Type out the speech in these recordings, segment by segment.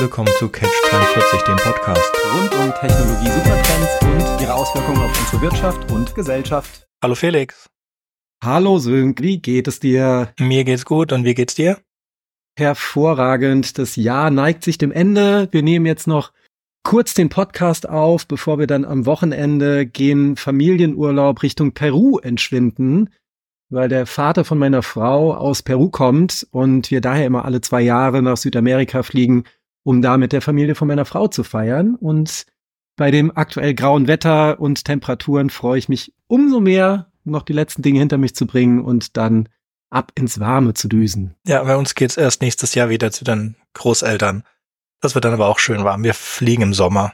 willkommen zu Catch 42, dem Podcast. Rund um Technologie, Supertrends und ihre Auswirkungen auf unsere Wirtschaft und Gesellschaft. Hallo Felix. Hallo Sönk, wie geht es dir? Mir geht's gut und wie geht's dir? Hervorragend. Das Jahr neigt sich dem Ende. Wir nehmen jetzt noch kurz den Podcast auf, bevor wir dann am Wochenende gehen Familienurlaub Richtung Peru entschwinden, weil der Vater von meiner Frau aus Peru kommt und wir daher immer alle zwei Jahre nach Südamerika fliegen, um da mit der Familie von meiner Frau zu feiern. Und bei dem aktuell grauen Wetter und Temperaturen freue ich mich umso mehr, noch die letzten Dinge hinter mich zu bringen und dann ab ins Warme zu düsen. Ja, bei uns geht's erst nächstes Jahr wieder zu den Großeltern. Das wird dann aber auch schön warm. Wir fliegen im Sommer.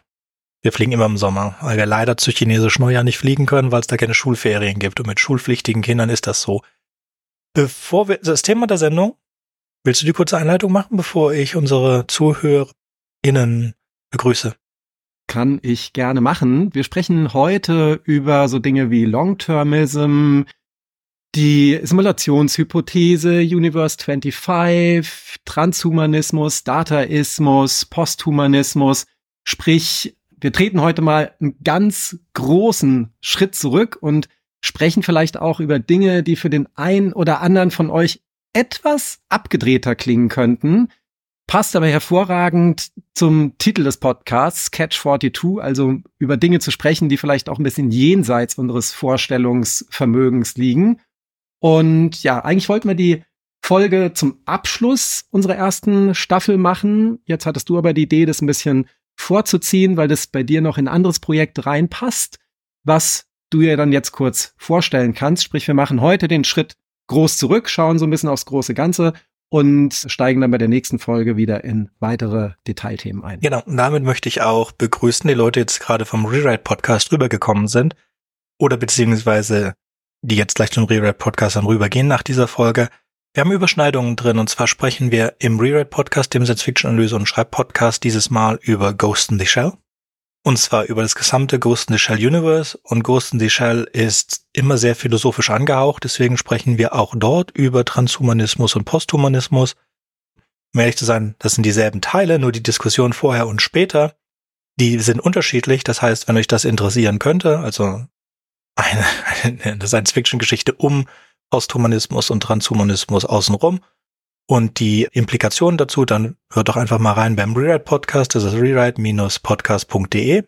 Wir fliegen immer im Sommer, weil wir leider zu chinesisch Neujahr nicht fliegen können, weil es da keine Schulferien gibt. Und mit schulpflichtigen Kindern ist das so. Bevor wir, das Thema der Sendung, willst du die kurze Einleitung machen, bevor ich unsere ZuhörerInnen begrüße? Kann ich gerne machen. Wir sprechen heute über so Dinge wie Long-Termism, die Simulationshypothese, Universe 25, Transhumanismus, Dataismus, Posthumanismus. Sprich, wir treten heute mal einen ganz großen Schritt zurück und sprechen vielleicht auch über Dinge, die für den einen oder anderen von euch etwas abgedrehter klingen könnten. Passt aber hervorragend zum Titel des Podcasts, Catch 42, also über Dinge zu sprechen, die vielleicht auch ein bisschen jenseits unseres Vorstellungsvermögens liegen. Und ja, eigentlich wollten wir die Folge zum Abschluss unserer ersten Staffel machen. Jetzt hattest du aber die Idee, das ein bisschen vorzuziehen, weil das bei dir noch in ein anderes Projekt reinpasst, was du dir dann jetzt kurz vorstellen kannst. Sprich, wir machen heute den Schritt groß zurück, schauen so ein bisschen aufs große Ganze und steigen dann bei der nächsten Folge wieder in weitere Detailthemen ein. Genau, und damit möchte ich auch begrüßen, die Leute jetzt gerade vom Rewrite Podcast rübergekommen sind oder beziehungsweise die jetzt gleich zum Rewrite-Podcast dann rübergehen nach dieser Folge. Wir haben Überschneidungen drin und zwar sprechen wir im Rewrite-Podcast, dem Science-Fiction-Analyse und Schreib-Podcast dieses Mal über Ghost in the Shell. Und zwar über das gesamte Ghost in the Shell Universe. Und Ghost in the Shell ist immer sehr philosophisch angehaucht, deswegen sprechen wir auch dort über Transhumanismus und Posthumanismus. Um ehrlich zu sein, das sind dieselben Teile, nur die Diskussion vorher und später, die sind unterschiedlich. Das heißt, wenn euch das interessieren könnte, also eine, eine Science-Fiction-Geschichte um Posthumanismus und Transhumanismus außenrum und die Implikationen dazu, dann hört doch einfach mal rein beim Rewrite Podcast, das ist rewrite-podcast.de.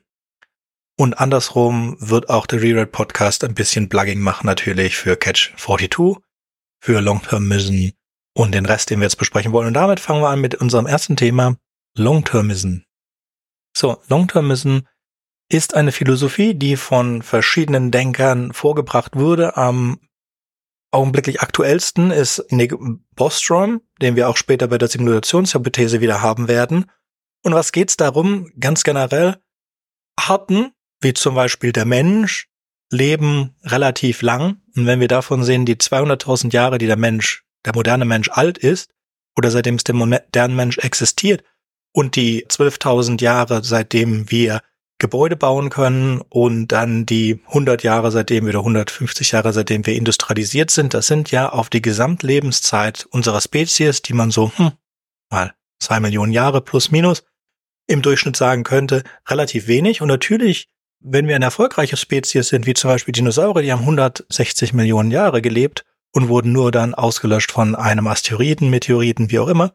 Und andersrum wird auch der Rewrite Podcast ein bisschen Plugging machen natürlich für Catch 42, für Long-Termism und den Rest, den wir jetzt besprechen wollen. Und damit fangen wir an mit unserem ersten Thema, Long-Termism. So, Long-Termism ist eine Philosophie, die von verschiedenen Denkern vorgebracht wurde. Am augenblicklich aktuellsten ist Nick Bostrom, den wir auch später bei der Simulationshypothese wieder haben werden. Und was geht's darum? Ganz generell, Arten, wie zum Beispiel der Mensch, leben relativ lang. Und wenn wir davon sehen, die 200.000 Jahre, die der Mensch, der moderne Mensch alt ist, oder seitdem es der moderne Mensch existiert, und die 12.000 Jahre, seitdem wir Gebäude bauen können und dann die 100 Jahre seitdem oder 150 Jahre seitdem wir industrialisiert sind, das sind ja auf die Gesamtlebenszeit unserer Spezies, die man so, hm, mal zwei Millionen Jahre plus minus im Durchschnitt sagen könnte, relativ wenig. Und natürlich, wenn wir eine erfolgreiche Spezies sind, wie zum Beispiel Dinosaurier, die haben 160 Millionen Jahre gelebt und wurden nur dann ausgelöscht von einem Asteroiden, Meteoriten, wie auch immer,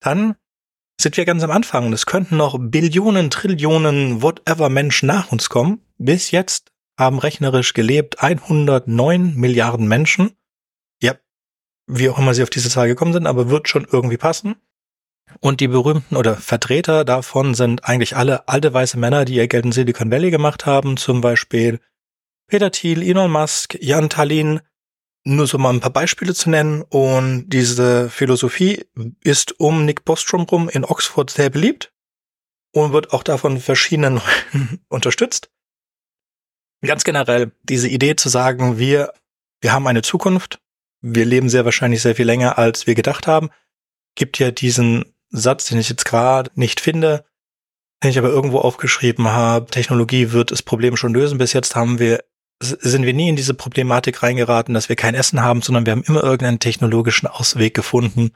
dann sind wir ganz am Anfang und es könnten noch Billionen, Trillionen, whatever Menschen nach uns kommen. Bis jetzt haben rechnerisch gelebt 109 Milliarden Menschen. Ja, wie auch immer sie auf diese Zahl gekommen sind, aber wird schon irgendwie passen. Und die berühmten oder Vertreter davon sind eigentlich alle alte weiße Männer, die ihr Geld in Silicon Valley gemacht haben, zum Beispiel Peter Thiel, Elon Musk, Jan Tallinn, nur so mal ein paar Beispiele zu nennen. Und diese Philosophie ist um Nick Bostrom rum in Oxford sehr beliebt und wird auch davon verschiedenen unterstützt. Ganz generell diese Idee zu sagen, wir, wir haben eine Zukunft, wir leben sehr wahrscheinlich sehr viel länger, als wir gedacht haben, gibt ja diesen Satz, den ich jetzt gerade nicht finde, den ich aber irgendwo aufgeschrieben habe, Technologie wird das Problem schon lösen. Bis jetzt haben wir sind wir nie in diese Problematik reingeraten, dass wir kein Essen haben, sondern wir haben immer irgendeinen technologischen Ausweg gefunden,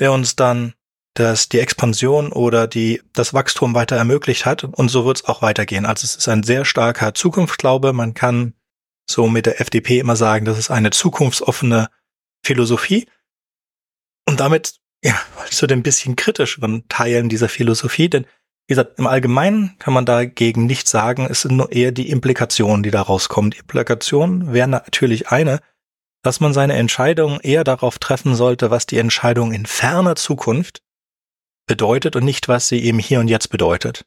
der uns dann das die Expansion oder die, das Wachstum weiter ermöglicht hat. Und so wird es auch weitergehen. Also es ist ein sehr starker Zukunftsglaube. Man kann so mit der FDP immer sagen, das ist eine zukunftsoffene Philosophie. Und damit, ja, zu den bisschen kritischeren Teilen dieser Philosophie, denn wie gesagt, im Allgemeinen kann man dagegen nichts sagen. Es sind nur eher die Implikationen, die da rauskommen. Die Implikationen wären natürlich eine, dass man seine Entscheidung eher darauf treffen sollte, was die Entscheidung in ferner Zukunft bedeutet und nicht, was sie eben hier und jetzt bedeutet.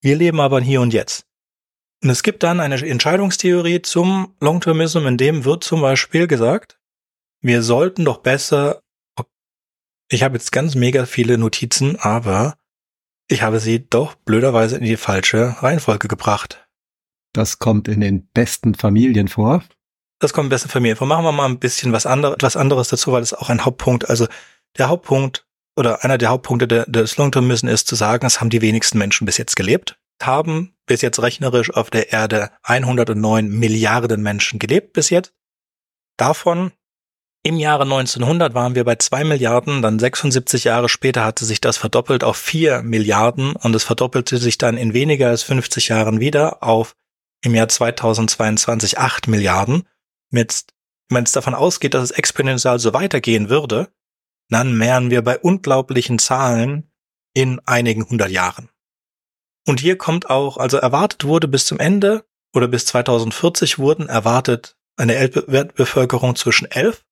Wir leben aber hier und jetzt. Und es gibt dann eine Entscheidungstheorie zum Long-Termism, in dem wird zum Beispiel gesagt, wir sollten doch besser, ich habe jetzt ganz mega viele Notizen, aber ich habe sie doch blöderweise in die falsche Reihenfolge gebracht. Das kommt in den besten Familien vor. Das kommt in den besten Familien vor. Machen wir mal ein bisschen was anderes, etwas anderes dazu, weil das ist auch ein Hauptpunkt. Also der Hauptpunkt oder einer der Hauptpunkte des Long-Term-Müssen ist zu sagen, es haben die wenigsten Menschen bis jetzt gelebt, haben bis jetzt rechnerisch auf der Erde 109 Milliarden Menschen gelebt bis jetzt. Davon im Jahre 1900 waren wir bei zwei Milliarden, dann 76 Jahre später hatte sich das verdoppelt auf vier Milliarden und es verdoppelte sich dann in weniger als 50 Jahren wieder auf im Jahr 2022 acht Milliarden. Mit, wenn es davon ausgeht, dass es exponentiell so weitergehen würde, dann wären wir bei unglaublichen Zahlen in einigen hundert Jahren. Und hier kommt auch, also erwartet wurde bis zum Ende oder bis 2040 wurden erwartet eine Weltbevölkerung zwischen 11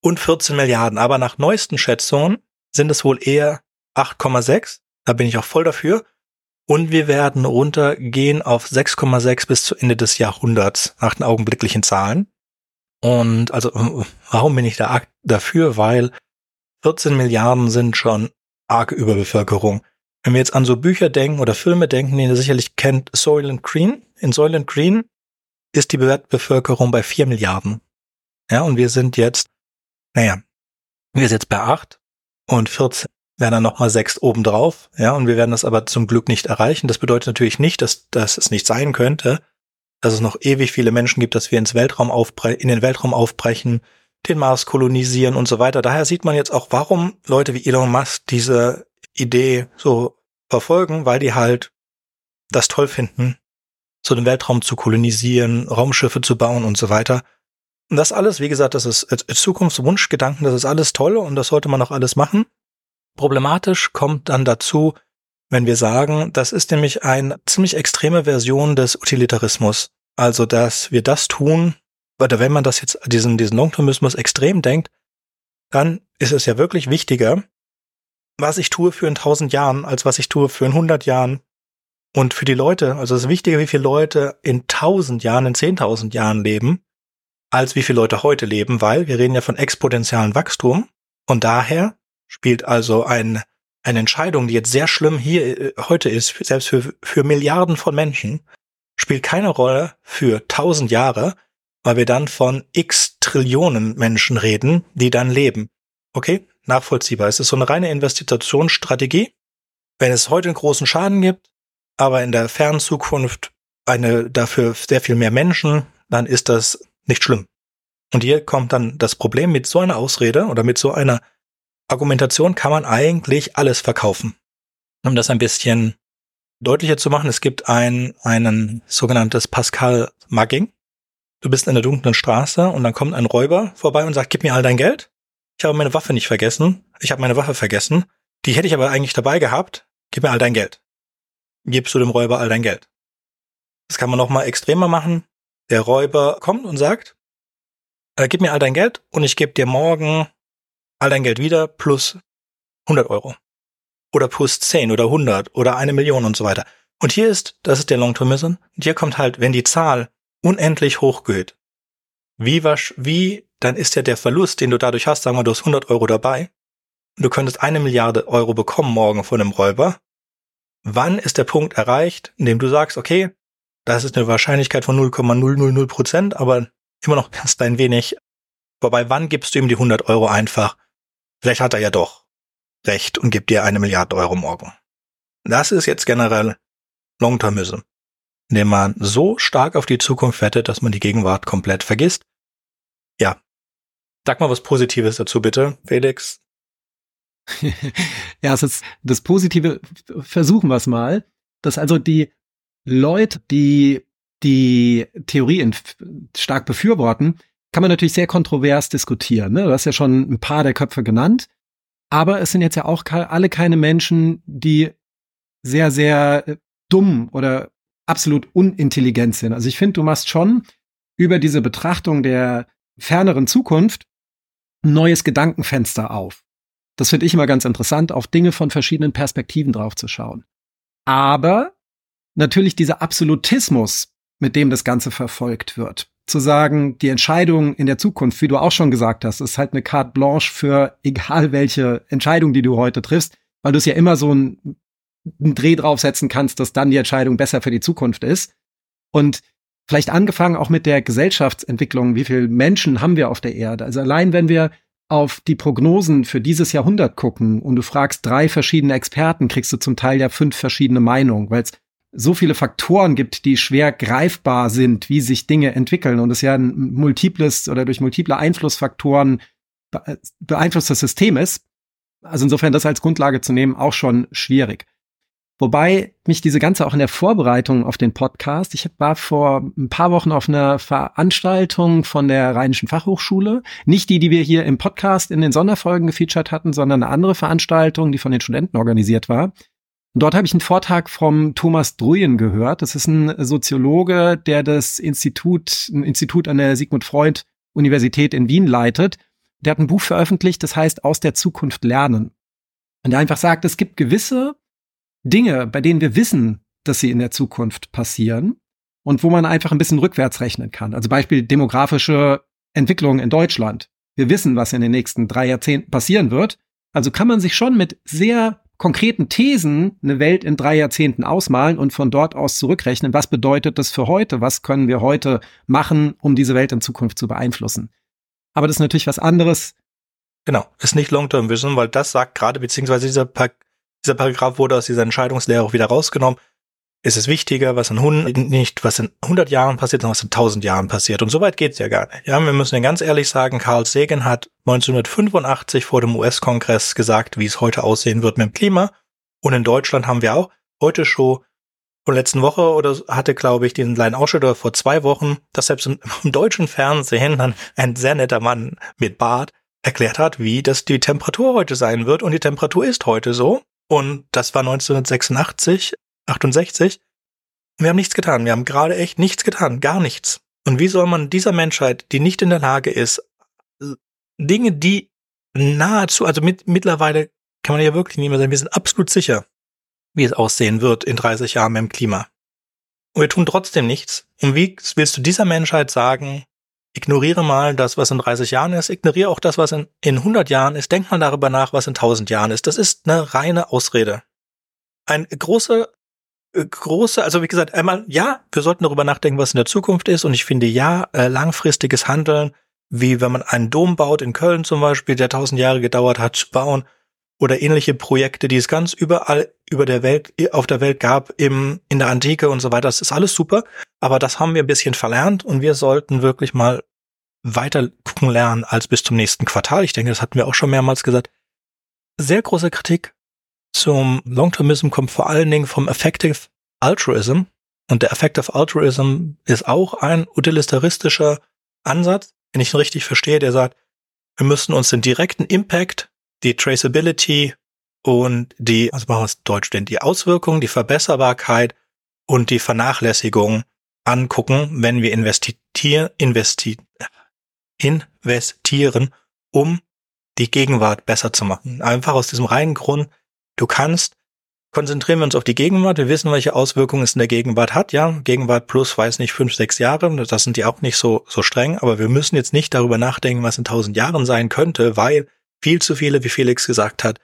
und 14 Milliarden. Aber nach neuesten Schätzungen sind es wohl eher 8,6. Da bin ich auch voll dafür. Und wir werden runtergehen auf 6,6 bis zu Ende des Jahrhunderts nach den augenblicklichen Zahlen. Und also, warum bin ich da dafür? Weil 14 Milliarden sind schon arge Überbevölkerung. Wenn wir jetzt an so Bücher denken oder Filme denken, die ihr sicherlich kennt, Soylent Green. In Soylent Green ist die Bevölkerung bei 4 Milliarden. Ja, und wir sind jetzt naja, wir sind jetzt bei acht und 14 wären dann nochmal sechs obendrauf, ja, und wir werden das aber zum Glück nicht erreichen. Das bedeutet natürlich nicht, dass, dass es nicht sein könnte, dass es noch ewig viele Menschen gibt, dass wir ins Weltraum aufbre in den Weltraum aufbrechen, den Mars kolonisieren und so weiter. Daher sieht man jetzt auch, warum Leute wie Elon Musk diese Idee so verfolgen, weil die halt das toll finden, so den Weltraum zu kolonisieren, Raumschiffe zu bauen und so weiter. Und das alles, wie gesagt, das ist Zukunftswunschgedanken, das ist alles toll und das sollte man auch alles machen. Problematisch kommt dann dazu, wenn wir sagen, das ist nämlich eine ziemlich extreme Version des Utilitarismus. Also, dass wir das tun, oder wenn man das jetzt, diesen, diesen Longtermismus extrem denkt, dann ist es ja wirklich wichtiger, was ich tue für in tausend Jahren, als was ich tue für in hundert Jahren. Und für die Leute, also es ist wichtiger, wie viele Leute in tausend Jahren, in zehntausend Jahren leben, als wie viele Leute heute leben, weil wir reden ja von exponentiellem Wachstum und daher spielt also ein, eine Entscheidung, die jetzt sehr schlimm hier äh, heute ist, selbst für, für Milliarden von Menschen, spielt keine Rolle für tausend Jahre, weil wir dann von x Trillionen Menschen reden, die dann leben. Okay, nachvollziehbar. Es ist so eine reine Investitionsstrategie. Wenn es heute einen großen Schaden gibt, aber in der fernen Zukunft eine dafür sehr viel mehr Menschen, dann ist das nicht schlimm. Und hier kommt dann das Problem mit so einer Ausrede oder mit so einer Argumentation kann man eigentlich alles verkaufen. Um das ein bisschen deutlicher zu machen, es gibt ein, einen sogenanntes Pascal Mugging. Du bist in der dunklen Straße und dann kommt ein Räuber vorbei und sagt, gib mir all dein Geld. Ich habe meine Waffe nicht vergessen. Ich habe meine Waffe vergessen. Die hätte ich aber eigentlich dabei gehabt. Gib mir all dein Geld. Gibst du dem Räuber all dein Geld. Das kann man noch mal extremer machen. Der Räuber kommt und sagt, äh, gib mir all dein Geld und ich gebe dir morgen all dein Geld wieder plus 100 Euro. Oder plus 10 oder 100 oder eine Million und so weiter. Und hier ist, das ist der Long-Termism, und hier kommt halt, wenn die Zahl unendlich hoch geht, wie, wasch, wie, dann ist ja der Verlust, den du dadurch hast, sagen wir, du hast 100 Euro dabei, und du könntest eine Milliarde Euro bekommen morgen von einem Räuber. Wann ist der Punkt erreicht, in dem du sagst, okay, das ist eine Wahrscheinlichkeit von 0,000 Prozent, aber immer noch ganz ein wenig. Wobei, wann gibst du ihm die 100 Euro einfach? Vielleicht hat er ja doch recht und gibt dir eine Milliarde Euro morgen. Das ist jetzt generell Long-Termism, indem man so stark auf die Zukunft wettet, dass man die Gegenwart komplett vergisst. Ja. Sag mal was Positives dazu bitte, Felix. ja, es ist das Positive, versuchen wir es mal, dass also die Leute, die die Theorie stark befürworten, kann man natürlich sehr kontrovers diskutieren. Ne? Du hast ja schon ein paar der Köpfe genannt. Aber es sind jetzt ja auch alle keine Menschen, die sehr, sehr äh, dumm oder absolut unintelligent sind. Also ich finde, du machst schon über diese Betrachtung der ferneren Zukunft ein neues Gedankenfenster auf. Das finde ich immer ganz interessant, auf Dinge von verschiedenen Perspektiven drauf zu schauen. Aber natürlich dieser Absolutismus, mit dem das Ganze verfolgt wird. Zu sagen, die Entscheidung in der Zukunft, wie du auch schon gesagt hast, ist halt eine carte blanche für egal welche Entscheidung, die du heute triffst, weil du es ja immer so einen, einen Dreh draufsetzen kannst, dass dann die Entscheidung besser für die Zukunft ist. Und vielleicht angefangen auch mit der Gesellschaftsentwicklung, wie viele Menschen haben wir auf der Erde? Also allein wenn wir auf die Prognosen für dieses Jahrhundert gucken und du fragst drei verschiedene Experten, kriegst du zum Teil ja fünf verschiedene Meinungen, weil es so viele Faktoren gibt, die schwer greifbar sind, wie sich Dinge entwickeln und es ja ein multiples oder durch multiple Einflussfaktoren beeinflusstes System ist. Also insofern das als Grundlage zu nehmen, auch schon schwierig. Wobei mich diese ganze auch in der Vorbereitung auf den Podcast, ich war vor ein paar Wochen auf einer Veranstaltung von der Rheinischen Fachhochschule, nicht die, die wir hier im Podcast in den Sonderfolgen gefeatured hatten, sondern eine andere Veranstaltung, die von den Studenten organisiert war. Dort habe ich einen Vortrag vom Thomas Druyen gehört. Das ist ein Soziologe, der das Institut, ein Institut an der Sigmund Freud Universität in Wien leitet. Der hat ein Buch veröffentlicht, das heißt Aus der Zukunft lernen. Und der einfach sagt, es gibt gewisse Dinge, bei denen wir wissen, dass sie in der Zukunft passieren und wo man einfach ein bisschen rückwärts rechnen kann. Also Beispiel demografische Entwicklung in Deutschland. Wir wissen, was in den nächsten drei Jahrzehnten passieren wird. Also kann man sich schon mit sehr konkreten Thesen eine Welt in drei Jahrzehnten ausmalen und von dort aus zurückrechnen. Was bedeutet das für heute? Was können wir heute machen, um diese Welt in Zukunft zu beeinflussen? Aber das ist natürlich was anderes. Genau, ist nicht Long-Term Vision, weil das sagt gerade, beziehungsweise dieser Pack dieser Paragraph wurde aus dieser Entscheidungslehre auch wieder rausgenommen. Es ist wichtiger, was in 100, nicht was in 100 Jahren passiert, sondern was in 1000 Jahren passiert. Und so weit geht's ja gar nicht. Ja, wir müssen ja ganz ehrlich sagen, Carl Sagan hat 1985 vor dem US-Kongress gesagt, wie es heute aussehen wird mit dem Klima. Und in Deutschland haben wir auch heute schon von letzten Woche oder hatte, glaube ich, diesen kleinen Ausschnitt oder vor zwei Wochen, dass selbst im deutschen Fernsehen dann ein sehr netter Mann mit Bart erklärt hat, wie das die Temperatur heute sein wird. Und die Temperatur ist heute so. Und das war 1986, 68. Wir haben nichts getan. Wir haben gerade echt nichts getan. Gar nichts. Und wie soll man dieser Menschheit, die nicht in der Lage ist, Dinge, die nahezu, also mit, mittlerweile kann man ja wirklich nicht mehr sagen, wir sind absolut sicher, wie es aussehen wird in 30 Jahren im Klima. Und wir tun trotzdem nichts. Und wie willst du dieser Menschheit sagen, Ignoriere mal das, was in 30 Jahren ist. Ignoriere auch das, was in, in 100 Jahren ist. Denk mal darüber nach, was in 1000 Jahren ist. Das ist eine reine Ausrede. Ein große, äh, große, also wie gesagt, einmal, ja, wir sollten darüber nachdenken, was in der Zukunft ist. Und ich finde, ja, äh, langfristiges Handeln, wie wenn man einen Dom baut in Köln zum Beispiel, der 1000 Jahre gedauert hat zu bauen, oder ähnliche Projekte, die es ganz überall über der Welt, auf der Welt gab, im, in der Antike und so weiter. Das ist alles super. Aber das haben wir ein bisschen verlernt und wir sollten wirklich mal weiter gucken lernen als bis zum nächsten Quartal. Ich denke, das hatten wir auch schon mehrmals gesagt. Sehr große Kritik zum Long-Termism kommt vor allen Dingen vom Effective Altruism. Und der Effective Altruism ist auch ein utilitaristischer Ansatz, wenn ich ihn richtig verstehe, der sagt, wir müssen uns den direkten Impact die Traceability und die, was machen wir es Deutsch denn, die Auswirkungen, die Verbesserbarkeit und die Vernachlässigung angucken, wenn wir investieren, investi investieren, um die Gegenwart besser zu machen. Einfach aus diesem reinen Grund, du kannst, konzentrieren wir uns auf die Gegenwart, wir wissen, welche Auswirkungen es in der Gegenwart hat, ja, Gegenwart plus, weiß nicht, fünf, sechs Jahre, das sind die auch nicht so, so streng, aber wir müssen jetzt nicht darüber nachdenken, was in tausend Jahren sein könnte, weil viel zu viele, wie Felix gesagt hat,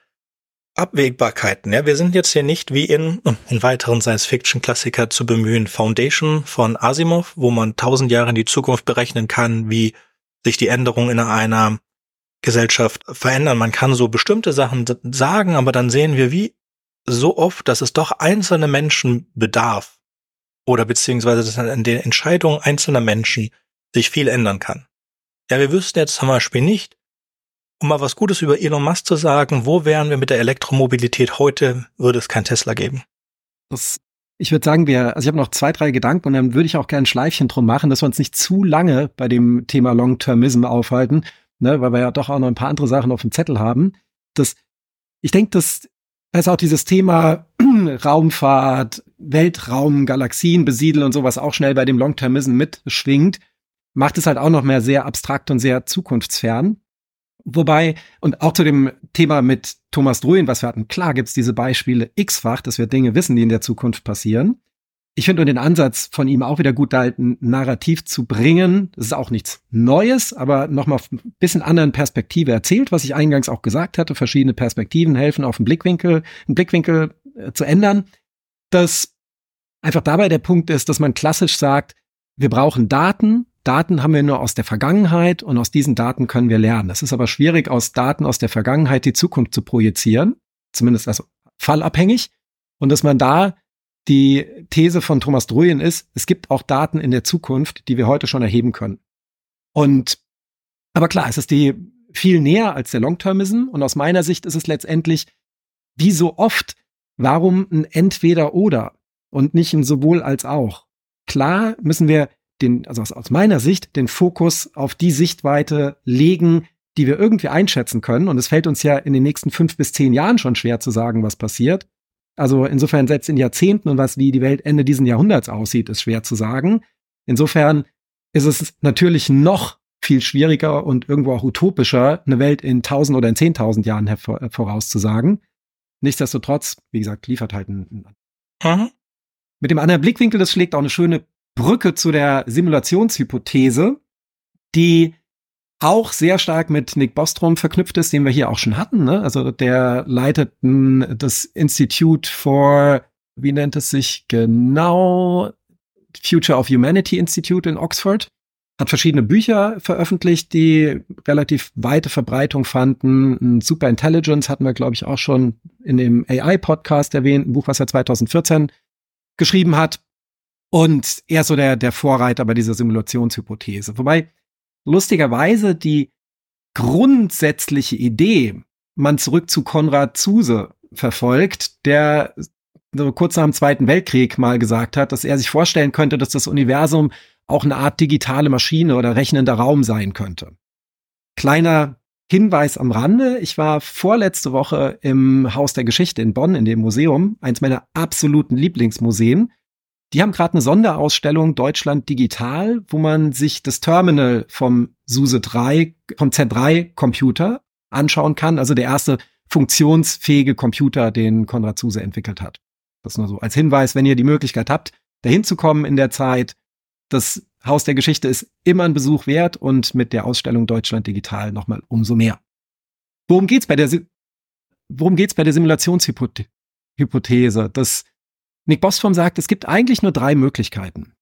Abwägbarkeiten. Ja, wir sind jetzt hier nicht wie in, in weiteren Science-Fiction-Klassiker zu bemühen, Foundation von Asimov, wo man tausend Jahre in die Zukunft berechnen kann, wie sich die Änderungen in einer Gesellschaft verändern. Man kann so bestimmte Sachen sagen, aber dann sehen wir wie so oft, dass es doch einzelne Menschen bedarf oder beziehungsweise dass an den Entscheidungen einzelner Menschen sich viel ändern kann. Ja, wir wüssten jetzt zum Beispiel nicht, Um mal was Gutes über Elon Musk zu sagen, wo wären wir mit der Elektromobilität heute, würde es kein Tesla geben? Das, ich würde sagen, wir, also ich habe noch zwei, drei Gedanken und dann würde ich auch gerne ein Schleifchen drum machen, dass wir uns nicht zu lange bei dem Thema Long-Termism aufhalten, ne, weil wir ja doch auch noch ein paar andere Sachen auf dem Zettel haben. Das, ich denke, dass ist auch dieses Thema Raumfahrt, Weltraum, Galaxien besiedeln und sowas auch schnell bei dem Long-Termism mitschwingt, macht es halt auch noch mehr sehr abstrakt und sehr zukunftsfern. Wobei, und auch zu dem Thema mit Thomas Druin, was wir hatten, klar gibt's diese Beispiele x-fach, dass wir Dinge wissen, die in der Zukunft passieren. Ich finde den Ansatz von ihm auch wieder gut, da halt ein Narrativ zu bringen. Das ist auch nichts Neues, aber nochmal ein bisschen anderen Perspektive erzählt, was ich eingangs auch gesagt hatte. Verschiedene Perspektiven helfen, auf den Blickwinkel, einen Blickwinkel äh, zu ändern. Dass einfach dabei der Punkt ist, dass man klassisch sagt, wir brauchen Daten. Daten haben wir nur aus der Vergangenheit und aus diesen Daten können wir lernen. Es ist aber schwierig, aus Daten aus der Vergangenheit die Zukunft zu projizieren. Zumindest also fallabhängig. Und dass man da die These von Thomas Druyen ist, es gibt auch Daten in der Zukunft, die wir heute schon erheben können. Und, aber klar, es ist die viel näher als der Long-Termism. Und aus meiner Sicht ist es letztendlich, wie so oft, warum ein Entweder-Oder und nicht ein sowohl als auch. Klar müssen wir den, also aus meiner Sicht, den Fokus auf die Sichtweite legen, die wir irgendwie einschätzen können. Und es fällt uns ja in den nächsten fünf bis zehn Jahren schon schwer zu sagen, was passiert. Also insofern selbst in Jahrzehnten und was wie die Welt Ende diesen Jahrhunderts aussieht, ist schwer zu sagen. Insofern ist es natürlich noch viel schwieriger und irgendwo auch utopischer, eine Welt in tausend oder in zehntausend Jahren vorauszusagen. Nichtsdestotrotz, wie gesagt, liefert halt ein, mhm. Mit dem anderen Blickwinkel, das schlägt auch eine schöne Brücke zu der Simulationshypothese, die auch sehr stark mit Nick Bostrom verknüpft ist, den wir hier auch schon hatten. Ne? Also der leitet das Institute for, wie nennt es sich genau, Future of Humanity Institute in Oxford. Hat verschiedene Bücher veröffentlicht, die relativ weite Verbreitung fanden. Super Intelligence hatten wir, glaube ich, auch schon in dem AI-Podcast erwähnt, ein Buch, was er 2014 geschrieben hat. Und er ist so der, der Vorreiter bei dieser Simulationshypothese. Wobei lustigerweise die grundsätzliche Idee man zurück zu Konrad Zuse verfolgt, der kurz nach dem Zweiten Weltkrieg mal gesagt hat, dass er sich vorstellen könnte, dass das Universum auch eine Art digitale Maschine oder rechnender Raum sein könnte. Kleiner Hinweis am Rande. Ich war vorletzte Woche im Haus der Geschichte in Bonn in dem Museum, eins meiner absoluten Lieblingsmuseen. Die haben gerade eine Sonderausstellung Deutschland Digital, wo man sich das Terminal vom SUSE 3, vom Z3 Computer anschauen kann. Also der erste funktionsfähige Computer, den Konrad SUSE entwickelt hat. Das nur so als Hinweis, wenn ihr die Möglichkeit habt, dahin zu kommen in der Zeit. Das Haus der Geschichte ist immer ein Besuch wert und mit der Ausstellung Deutschland Digital nochmal umso mehr. Worum geht's bei der, worum geht's bei der Simulationshypothese? Das Nick Bostrom sagt, es gibt eigentlich nur drei Möglichkeiten.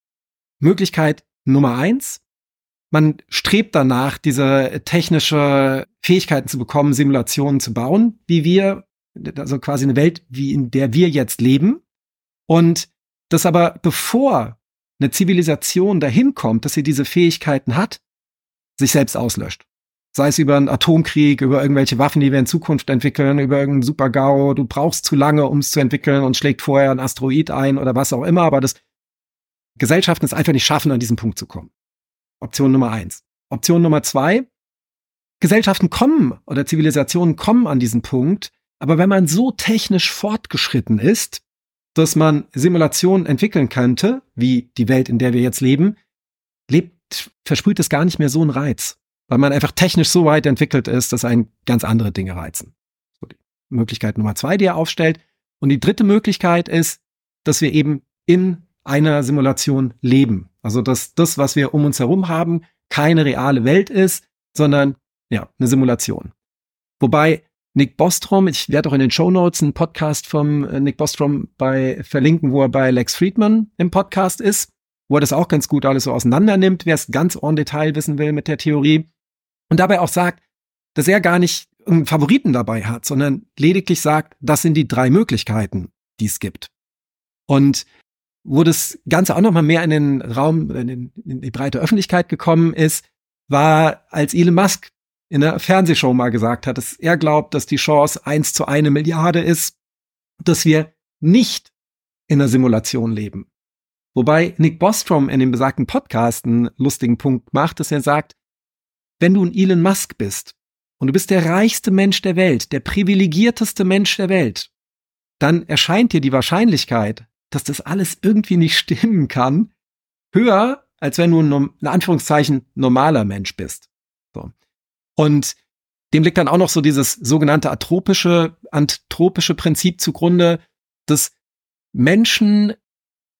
Möglichkeit Nummer eins, man strebt danach, diese technische Fähigkeiten zu bekommen, Simulationen zu bauen, wie wir, also quasi eine Welt, wie in der wir jetzt leben. Und das aber, bevor eine Zivilisation dahin kommt, dass sie diese Fähigkeiten hat, sich selbst auslöscht sei es über einen Atomkrieg, über irgendwelche Waffen, die wir in Zukunft entwickeln, über irgendeinen Super-GAU, du brauchst zu lange, um es zu entwickeln und schlägt vorher ein Asteroid ein oder was auch immer, aber das Gesellschaften es einfach nicht schaffen, an diesen Punkt zu kommen. Option Nummer eins. Option Nummer zwei, Gesellschaften kommen oder Zivilisationen kommen an diesen Punkt, aber wenn man so technisch fortgeschritten ist, dass man Simulationen entwickeln könnte, wie die Welt, in der wir jetzt leben, lebt, versprüht es gar nicht mehr so einen Reiz weil man einfach technisch so weit entwickelt ist, dass einen ganz andere Dinge reizen. So die Möglichkeit Nummer zwei, die er aufstellt. Und die dritte Möglichkeit ist, dass wir eben in einer Simulation leben. Also dass das, was wir um uns herum haben, keine reale Welt ist, sondern ja, eine Simulation. Wobei Nick Bostrom, ich werde auch in den Show Notes einen Podcast vom äh, Nick Bostrom bei verlinken, wo er bei Lex Friedman im Podcast ist, wo er das auch ganz gut alles so auseinander nimmt, wer es ganz en Detail wissen will mit der Theorie und dabei auch sagt, dass er gar nicht einen Favoriten dabei hat, sondern lediglich sagt, das sind die drei Möglichkeiten, die es gibt. Und wo das Ganze auch noch mal mehr in den Raum, in, den, in die breite Öffentlichkeit gekommen ist, war, als Elon Musk in einer Fernsehshow mal gesagt hat, dass er glaubt, dass die Chance eins zu eine Milliarde ist, dass wir nicht in einer Simulation leben. Wobei Nick Bostrom in dem besagten Podcast einen lustigen Punkt macht, dass er sagt, wenn du ein Elon Musk bist und du bist der reichste Mensch der Welt, der privilegierteste Mensch der Welt, dann erscheint dir die Wahrscheinlichkeit, dass das alles irgendwie nicht stimmen kann, höher, als wenn du ein, in Anführungszeichen, normaler Mensch bist. So. Und dem liegt dann auch noch so dieses sogenannte atropische, anthropische Prinzip zugrunde, dass Menschen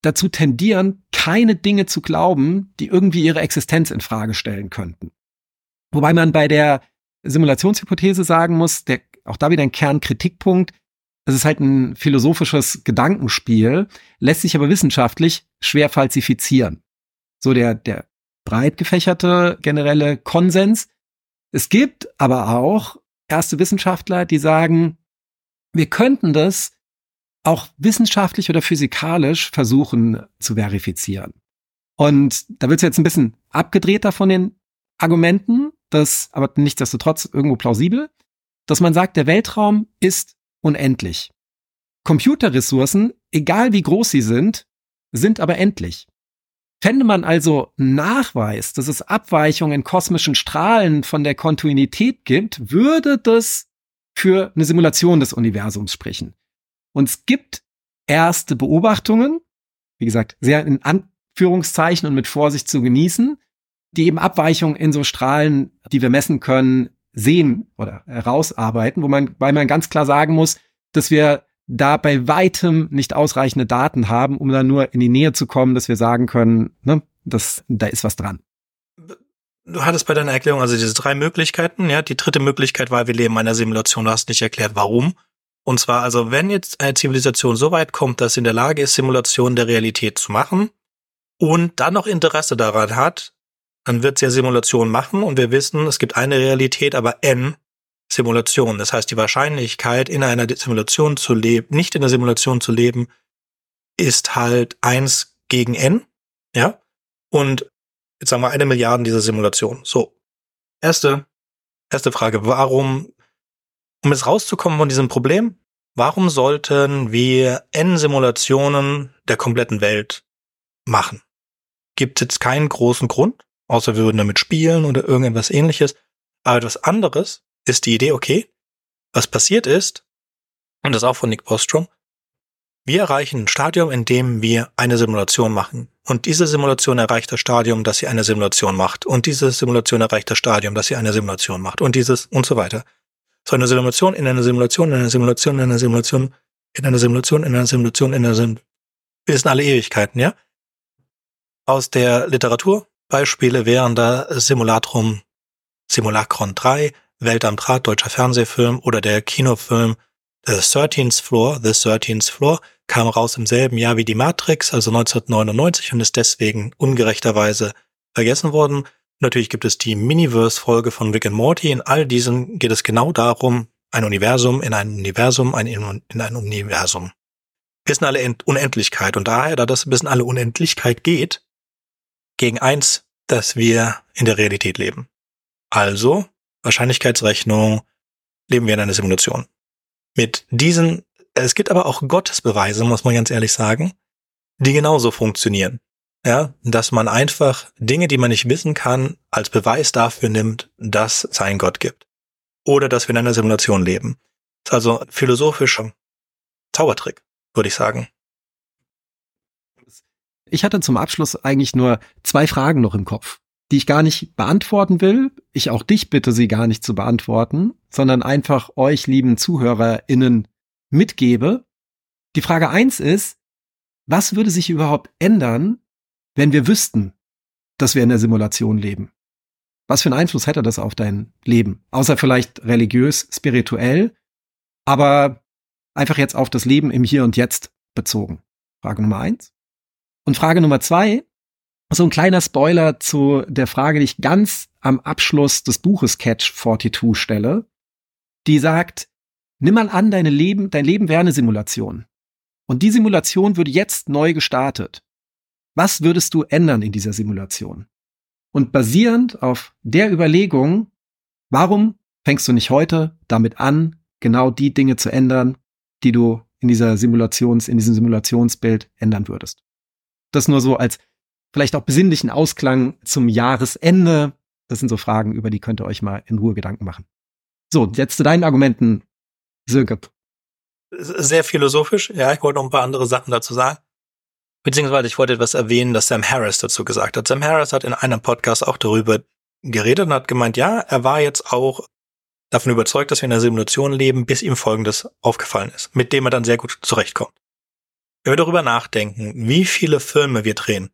dazu tendieren, keine Dinge zu glauben, die irgendwie ihre Existenz in Frage stellen könnten. Wobei man bei der Simulationshypothese sagen muss, der, auch da wieder ein Kernkritikpunkt, es ist halt ein philosophisches Gedankenspiel, lässt sich aber wissenschaftlich schwer falsifizieren. So der, der breit gefächerte generelle Konsens. Es gibt aber auch erste Wissenschaftler, die sagen, wir könnten das auch wissenschaftlich oder physikalisch versuchen zu verifizieren. Und da wird es jetzt ein bisschen abgedrehter von den Argumenten, das aber nichtsdestotrotz irgendwo plausibel, dass man sagt, der Weltraum ist unendlich. Computerressourcen, egal wie groß sie sind, sind aber endlich. Fände man also Nachweis, dass es Abweichungen in kosmischen Strahlen von der Kontinuität gibt, würde das für eine Simulation des Universums sprechen. Und es gibt erste Beobachtungen, wie gesagt, sehr in Anführungszeichen und mit Vorsicht zu genießen, die eben Abweichungen in so Strahlen, die wir messen können, sehen oder herausarbeiten, wo man, weil man ganz klar sagen muss, dass wir da bei weitem nicht ausreichende Daten haben, um da nur in die Nähe zu kommen, dass wir sagen können, ne, dass da ist was dran. Du hattest bei deiner Erklärung also diese drei Möglichkeiten, ja. Die dritte Möglichkeit war, wir leben in einer Simulation. Du hast nicht erklärt, warum. Und zwar also, wenn jetzt eine Zivilisation so weit kommt, dass sie in der Lage ist, Simulationen der Realität zu machen und dann noch Interesse daran hat, dann wird sie ja Simulationen machen und wir wissen, es gibt eine Realität, aber n Simulationen. Das heißt, die Wahrscheinlichkeit, in einer Simulation zu leben, nicht in der Simulation zu leben, ist halt eins gegen n, ja. Und jetzt sagen wir eine Milliarde dieser Simulation. So. Erste, erste Frage. Warum um jetzt rauszukommen von diesem Problem, warum sollten wir N-Simulationen der kompletten Welt machen? Gibt jetzt keinen großen Grund, außer wir würden damit spielen oder irgendetwas ähnliches. Aber etwas anderes ist die Idee, okay, was passiert ist, und das auch von Nick Bostrom, wir erreichen ein Stadium, in dem wir eine Simulation machen. Und diese Simulation erreicht das Stadium, dass sie eine Simulation macht. Und diese Simulation erreicht das Stadium, dass sie eine Simulation macht. Und dieses und so weiter. So eine Simulation in einer Simulation, in einer Simulation, in einer Simulation, in einer Simulation, in einer Simulation, in einer Simulation. Wir sind alle Ewigkeiten, ja? Aus der Literatur Beispiele wären da Simulatrum Simulacron 3, Welt am Draht, deutscher Fernsehfilm oder der Kinofilm The 13th Floor, The 13th Floor, kam raus im selben Jahr wie die Matrix, also 1999 und ist deswegen ungerechterweise vergessen worden. Natürlich gibt es die Miniverse-Folge von Rick and Morty. In all diesen geht es genau darum, ein Universum in ein Universum, ein in, in ein Universum. Wir sind alle Unendlichkeit und daher, da das bis in alle Unendlichkeit geht, gegen eins, dass wir in der Realität leben. Also, Wahrscheinlichkeitsrechnung, leben wir in einer Simulation. Mit diesen, es gibt aber auch Gottesbeweise, muss man ganz ehrlich sagen, die genauso funktionieren ja, dass man einfach Dinge, die man nicht wissen kann, als Beweis dafür nimmt, dass es einen Gott gibt. Oder dass wir in einer Simulation leben. Das ist also philosophischer Zaubertrick, würde ich sagen. Ich hatte zum Abschluss eigentlich nur zwei Fragen noch im Kopf, die ich gar nicht beantworten will. Ich auch dich bitte, sie gar nicht zu beantworten, sondern einfach euch, lieben ZuhörerInnen, mitgebe. Die Frage eins ist, was würde sich überhaupt ändern, wenn wir wüssten, dass wir in der Simulation leben? Was für einen Einfluss hätte das auf dein Leben? Außer vielleicht religiös, spirituell, aber einfach jetzt auf das Leben im Hier und Jetzt bezogen. Frage Nummer eins. Und Frage Nummer zwei, so ein kleiner Spoiler zu der Frage, die ich ganz am Abschluss des Buches Catch 42 stelle. Die sagt, nimm mal an, deine Leben, dein Leben wäre eine Simulation. Und die Simulation würde jetzt neu gestartet. Was würdest du ändern in dieser Simulation? Und basierend auf der Überlegung Warum fängst du nicht heute damit an, genau die Dinge zu ändern, die du in dieser Simulations, in diesem Simulationsbild ändern würdest? Das nur so als vielleicht auch besinnlichen Ausklang zum Jahresende. Das sind so Fragen, über die könnt ihr euch mal in Ruhe Gedanken machen. So, jetzt zu deinen Argumenten, Silke. Sehr philosophisch. Ja, ich wollte noch ein paar andere Sachen dazu sagen. Beziehungsweise ich wollte etwas erwähnen, das Sam Harris dazu gesagt hat. Sam Harris hat in einem Podcast auch darüber geredet und hat gemeint, ja, er war jetzt auch davon überzeugt, dass wir in einer Simulation leben, bis ihm Folgendes aufgefallen ist, mit dem er dann sehr gut zurechtkommt. Wenn wir darüber nachdenken, wie viele Filme wir drehen,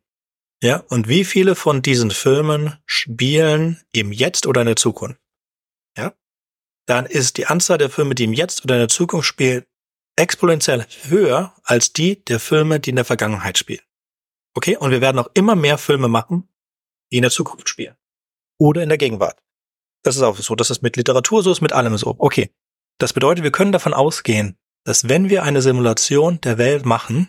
ja, und wie viele von diesen Filmen spielen im Jetzt oder in der Zukunft, ja, dann ist die Anzahl der Filme, die im Jetzt oder in der Zukunft spielen, exponentiell höher als die der Filme, die in der Vergangenheit spielen. Okay? Und wir werden auch immer mehr Filme machen, die in der Zukunft spielen. Oder in der Gegenwart. Das ist auch so. Das ist mit Literatur so, ist mit allem so. Okay. Das bedeutet, wir können davon ausgehen, dass wenn wir eine Simulation der Welt machen,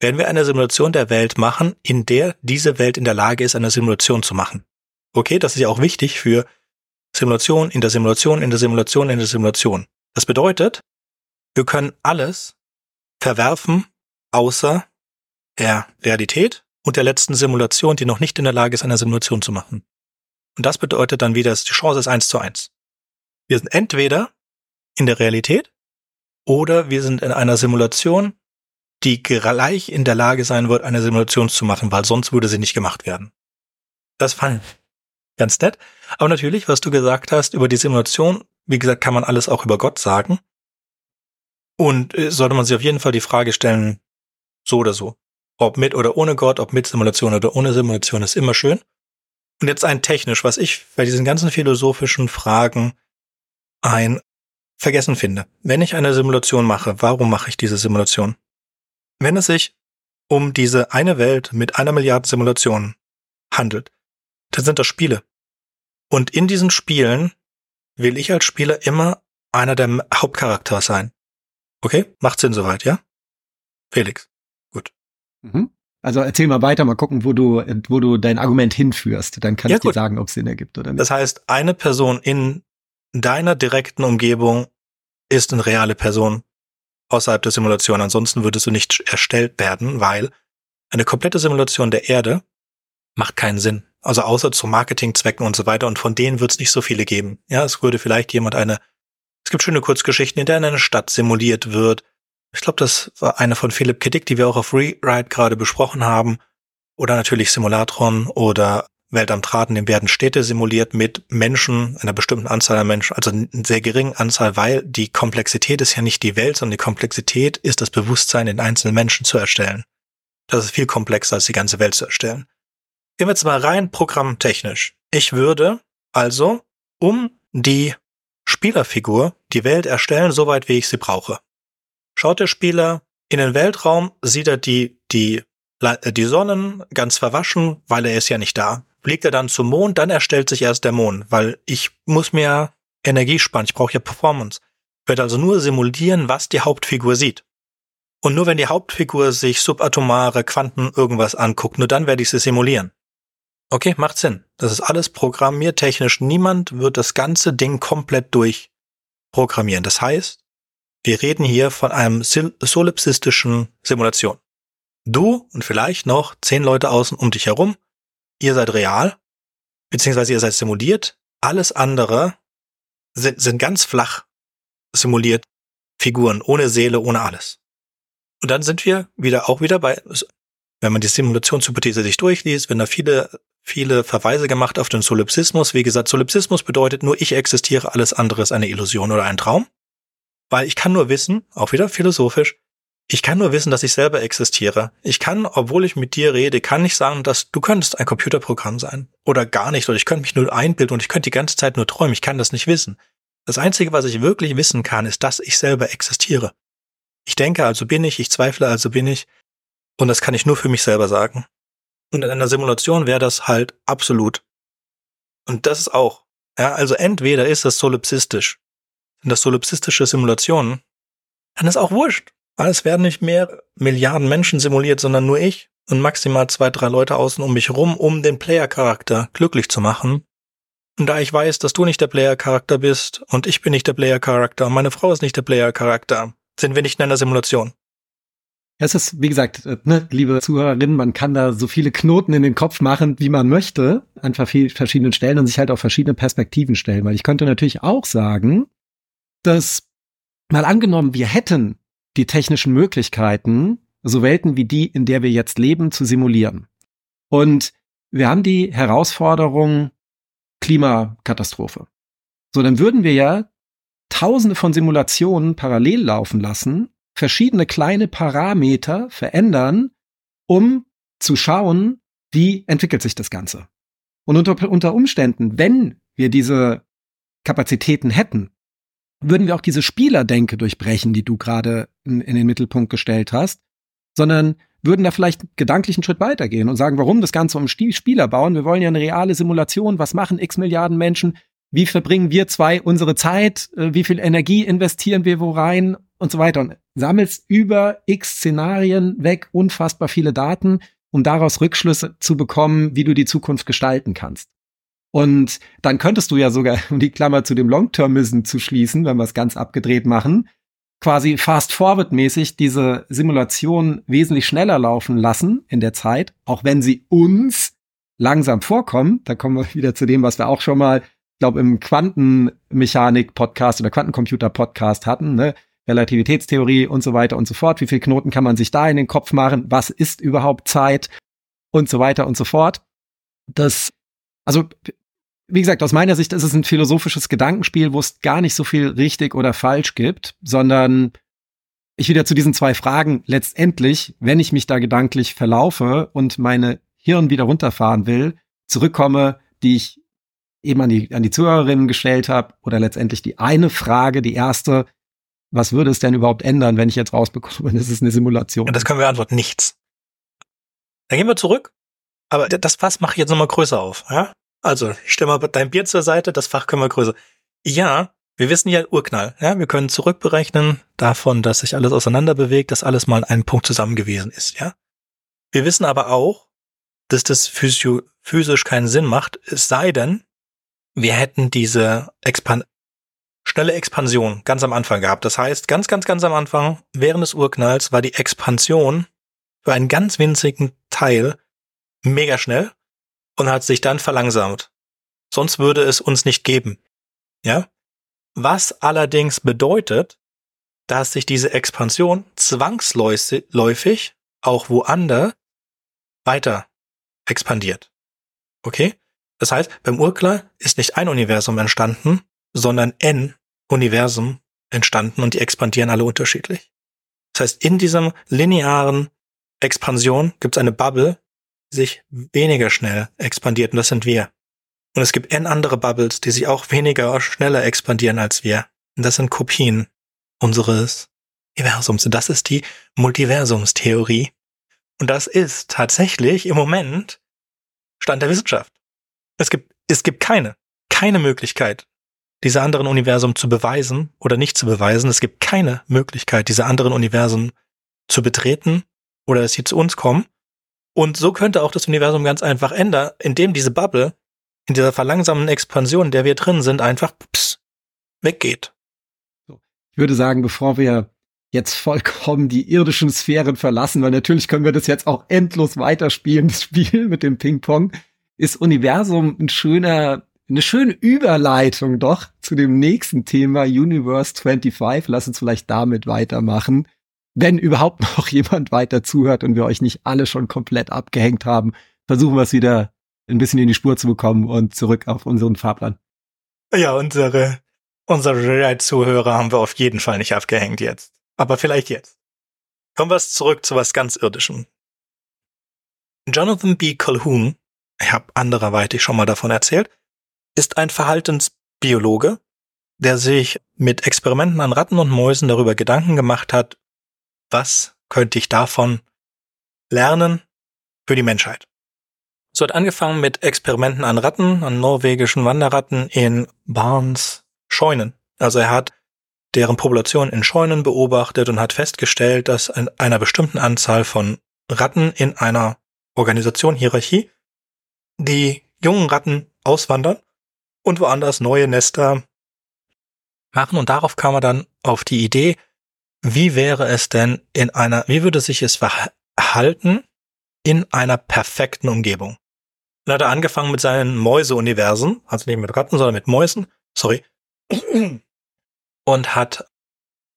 werden wir eine Simulation der Welt machen, in der diese Welt in der Lage ist, eine Simulation zu machen. Okay, das ist ja auch wichtig für Simulation in der Simulation, in der Simulation, in der Simulation. Das bedeutet, wir können alles verwerfen, außer der Realität und der letzten Simulation, die noch nicht in der Lage ist, eine Simulation zu machen. Und das bedeutet dann wieder, die Chance ist eins zu eins. Wir sind entweder in der Realität oder wir sind in einer Simulation, die gleich in der Lage sein wird, eine Simulation zu machen, weil sonst würde sie nicht gemacht werden. Das fand ich ganz nett. Aber natürlich, was du gesagt hast über die Simulation, wie gesagt, kann man alles auch über Gott sagen. Und äh, sollte man sich auf jeden Fall die Frage stellen, so oder so. Ob mit oder ohne Gott, ob mit Simulation oder ohne Simulation, ist immer schön. Und jetzt ein technisch, was ich bei diesen ganzen philosophischen Fragen ein Vergessen finde. Wenn ich eine Simulation mache, warum mache ich diese Simulation? Wenn es sich um diese eine Welt mit einer Milliarde Simulationen handelt, dann sind das Spiele. Und in diesen Spielen will ich als Spieler immer einer der Hauptcharakter sein. Okay, macht Sinn soweit, ja? Felix, gut. Mhm. Also erzähl mal weiter, mal gucken, wo du, wo du dein Argument hinführst. Dann kann ja, ich dir sagen, ob es Sinn ergibt oder nicht. Das heißt, eine Person in deiner direkten Umgebung ist eine reale Person außerhalb der Simulation. Ansonsten würdest du nicht erstellt werden, weil eine komplette Simulation der Erde macht keinen Sinn. Also außer zu Marketingzwecken und so weiter. Und von denen wird es nicht so viele geben. Ja, es würde vielleicht jemand eine es gibt schöne Kurzgeschichten, in denen eine Stadt simuliert wird. Ich glaube, das war eine von Philipp Kiddick, die wir auch auf Rewrite gerade besprochen haben. Oder natürlich Simulatron oder Welt am Draht, in dem werden Städte simuliert mit Menschen, einer bestimmten Anzahl an Menschen, also einer sehr geringen Anzahl, weil die Komplexität ist ja nicht die Welt, sondern die Komplexität ist das Bewusstsein in einzelnen Menschen zu erstellen. Das ist viel komplexer als die ganze Welt zu erstellen. Gehen wir jetzt mal rein programmtechnisch. Ich würde also, um die Spielerfigur die Welt erstellen, soweit wie ich sie brauche. Schaut der Spieler in den Weltraum, sieht er die, die, äh, die Sonnen ganz verwaschen, weil er ist ja nicht da. Fliegt er dann zum Mond, dann erstellt sich erst der Mond, weil ich muss mir Energie sparen, ich brauche ja Performance. Ich werde also nur simulieren, was die Hauptfigur sieht. Und nur wenn die Hauptfigur sich subatomare Quanten irgendwas anguckt, nur dann werde ich sie simulieren. Okay, macht Sinn. Das ist alles programmiertechnisch. Niemand wird das ganze Ding komplett durchprogrammieren. Das heißt, wir reden hier von einem solipsistischen Simulation. Du und vielleicht noch zehn Leute außen um dich herum. Ihr seid real, beziehungsweise ihr seid simuliert. Alles andere sind, sind ganz flach simuliert Figuren, ohne Seele, ohne alles. Und dann sind wir wieder auch wieder bei, wenn man die Simulationshypothese sich durchliest, wenn da viele viele Verweise gemacht auf den Solipsismus. Wie gesagt, Solipsismus bedeutet nur, ich existiere, alles andere ist eine Illusion oder ein Traum. Weil ich kann nur wissen, auch wieder philosophisch, ich kann nur wissen, dass ich selber existiere. Ich kann, obwohl ich mit dir rede, kann ich sagen, dass du könntest ein Computerprogramm sein. Oder gar nicht. Oder ich könnte mich nur einbilden und ich könnte die ganze Zeit nur träumen. Ich kann das nicht wissen. Das Einzige, was ich wirklich wissen kann, ist, dass ich selber existiere. Ich denke, also bin ich, ich zweifle, also bin ich. Und das kann ich nur für mich selber sagen. Und in einer Simulation wäre das halt absolut. Und das ist auch. Ja, also entweder ist das solipsistisch. Sind das solipsistische Simulationen? Dann ist auch wurscht. Es werden nicht mehr Milliarden Menschen simuliert, sondern nur ich und maximal zwei, drei Leute außen um mich rum, um den Player-Charakter glücklich zu machen. Und da ich weiß, dass du nicht der Player-Charakter bist und ich bin nicht der Player-Charakter und meine Frau ist nicht der Player-Charakter, sind wir nicht in einer Simulation. Es ist, wie gesagt, äh, ne, liebe Zuhörerinnen, man kann da so viele Knoten in den Kopf machen, wie man möchte, an verschiedenen Stellen und sich halt auf verschiedene Perspektiven stellen. Weil ich könnte natürlich auch sagen, dass mal angenommen, wir hätten die technischen Möglichkeiten, so Welten wie die, in der wir jetzt leben, zu simulieren. Und wir haben die Herausforderung Klimakatastrophe. So, dann würden wir ja tausende von Simulationen parallel laufen lassen, verschiedene kleine Parameter verändern, um zu schauen, wie entwickelt sich das Ganze. Und unter, unter Umständen, wenn wir diese Kapazitäten hätten, würden wir auch diese Spielerdenke durchbrechen, die du gerade in, in den Mittelpunkt gestellt hast, sondern würden da vielleicht gedanklich einen Schritt weitergehen und sagen, warum das Ganze um Spieler bauen? Wir wollen ja eine reale Simulation. Was machen x Milliarden Menschen? Wie verbringen wir zwei unsere Zeit? Äh, wie viel Energie investieren wir wo rein? Und so weiter. Und sammelst über x Szenarien weg unfassbar viele Daten, um daraus Rückschlüsse zu bekommen, wie du die Zukunft gestalten kannst. Und dann könntest du ja sogar, um die Klammer zu dem Long-Termism zu schließen, wenn wir es ganz abgedreht machen, quasi fast-forward-mäßig diese Simulation wesentlich schneller laufen lassen in der Zeit, auch wenn sie uns langsam vorkommen. Da kommen wir wieder zu dem, was wir auch schon mal, ich glaube, im Quantenmechanik-Podcast oder Quantencomputer-Podcast hatten, ne? Relativitätstheorie und so weiter und so fort. Wie viel Knoten kann man sich da in den Kopf machen? Was ist überhaupt Zeit? Und so weiter und so fort. Das, also wie gesagt, aus meiner Sicht ist es ein philosophisches Gedankenspiel, wo es gar nicht so viel richtig oder falsch gibt, sondern ich wieder zu diesen zwei Fragen letztendlich, wenn ich mich da gedanklich verlaufe und meine Hirn wieder runterfahren will, zurückkomme, die ich eben an die, an die Zuhörerinnen gestellt habe, oder letztendlich die eine Frage, die erste, was würde es denn überhaupt ändern, wenn ich jetzt rausbekomme, das ist eine Simulation? Und das können wir antworten, nichts. Dann gehen wir zurück, aber das Fass mache ich jetzt nochmal größer auf, ja? Also, ich stelle mal dein Bier zur Seite, das Fach können wir größer. Ja, wir wissen ja Urknall. Ja, wir können zurückberechnen davon, dass sich alles auseinander bewegt, dass alles mal an einem Punkt zusammen gewesen ist. Ja, wir wissen aber auch, dass das physio physisch keinen Sinn macht, es sei denn, wir hätten diese Expan schnelle Expansion ganz am Anfang gehabt. Das heißt, ganz, ganz, ganz am Anfang, während des Urknalls, war die Expansion für einen ganz winzigen Teil mega schnell und hat sich dann verlangsamt. Sonst würde es uns nicht geben. Ja? Was allerdings bedeutet, dass sich diese Expansion zwangsläufig auch woanders weiter expandiert. Okay? Das heißt, beim Urknall ist nicht ein Universum entstanden, sondern n Universum entstanden und die expandieren alle unterschiedlich. Das heißt, in diesem linearen Expansion gibt es eine Bubble, sich weniger schnell expandiert und das sind wir. Und es gibt n andere Bubbles, die sich auch weniger schneller expandieren als wir. Und das sind Kopien unseres Universums. Und das ist die Multiversumstheorie. Und das ist tatsächlich im Moment Stand der Wissenschaft. Es gibt, es gibt keine, keine Möglichkeit, diese anderen Universum zu beweisen oder nicht zu beweisen. Es gibt keine Möglichkeit, diese anderen Universen zu betreten oder dass sie zu uns kommen. Und so könnte auch das Universum ganz einfach ändern, indem diese Bubble in dieser verlangsamen Expansion, in der wir drin sind, einfach pss, weggeht. Ich würde sagen, bevor wir jetzt vollkommen die irdischen Sphären verlassen, weil natürlich können wir das jetzt auch endlos weiterspielen, das Spiel mit dem Ping-Pong, ist Universum ein schöner, eine schöne Überleitung doch zu dem nächsten Thema Universe 25. Lass uns vielleicht damit weitermachen wenn überhaupt noch jemand weiter zuhört und wir euch nicht alle schon komplett abgehängt haben, versuchen wir es wieder ein bisschen in die Spur zu bekommen und zurück auf unseren Fahrplan. Ja, unsere, unsere Zuhörer haben wir auf jeden Fall nicht abgehängt jetzt. Aber vielleicht jetzt. Kommen wir zurück zu was ganz Irdischem. Jonathan B. Calhoun, ich habe andererweitig schon mal davon erzählt, ist ein Verhaltensbiologe, der sich mit Experimenten an Ratten und Mäusen darüber Gedanken gemacht hat, was könnte ich davon lernen für die Menschheit? So hat angefangen mit Experimenten an Ratten, an norwegischen Wanderratten in Barnes Scheunen. Also er hat deren Population in Scheunen beobachtet und hat festgestellt, dass in einer bestimmten Anzahl von Ratten in einer Organisation, Hierarchie, die jungen Ratten auswandern und woanders neue Nester machen. Und darauf kam er dann auf die Idee, wie wäre es denn in einer, wie würde sich es verhalten in einer perfekten Umgebung? Dann hat er angefangen mit seinen Mäuse-Universen, also nicht mit Ratten, sondern mit Mäusen, sorry, und hat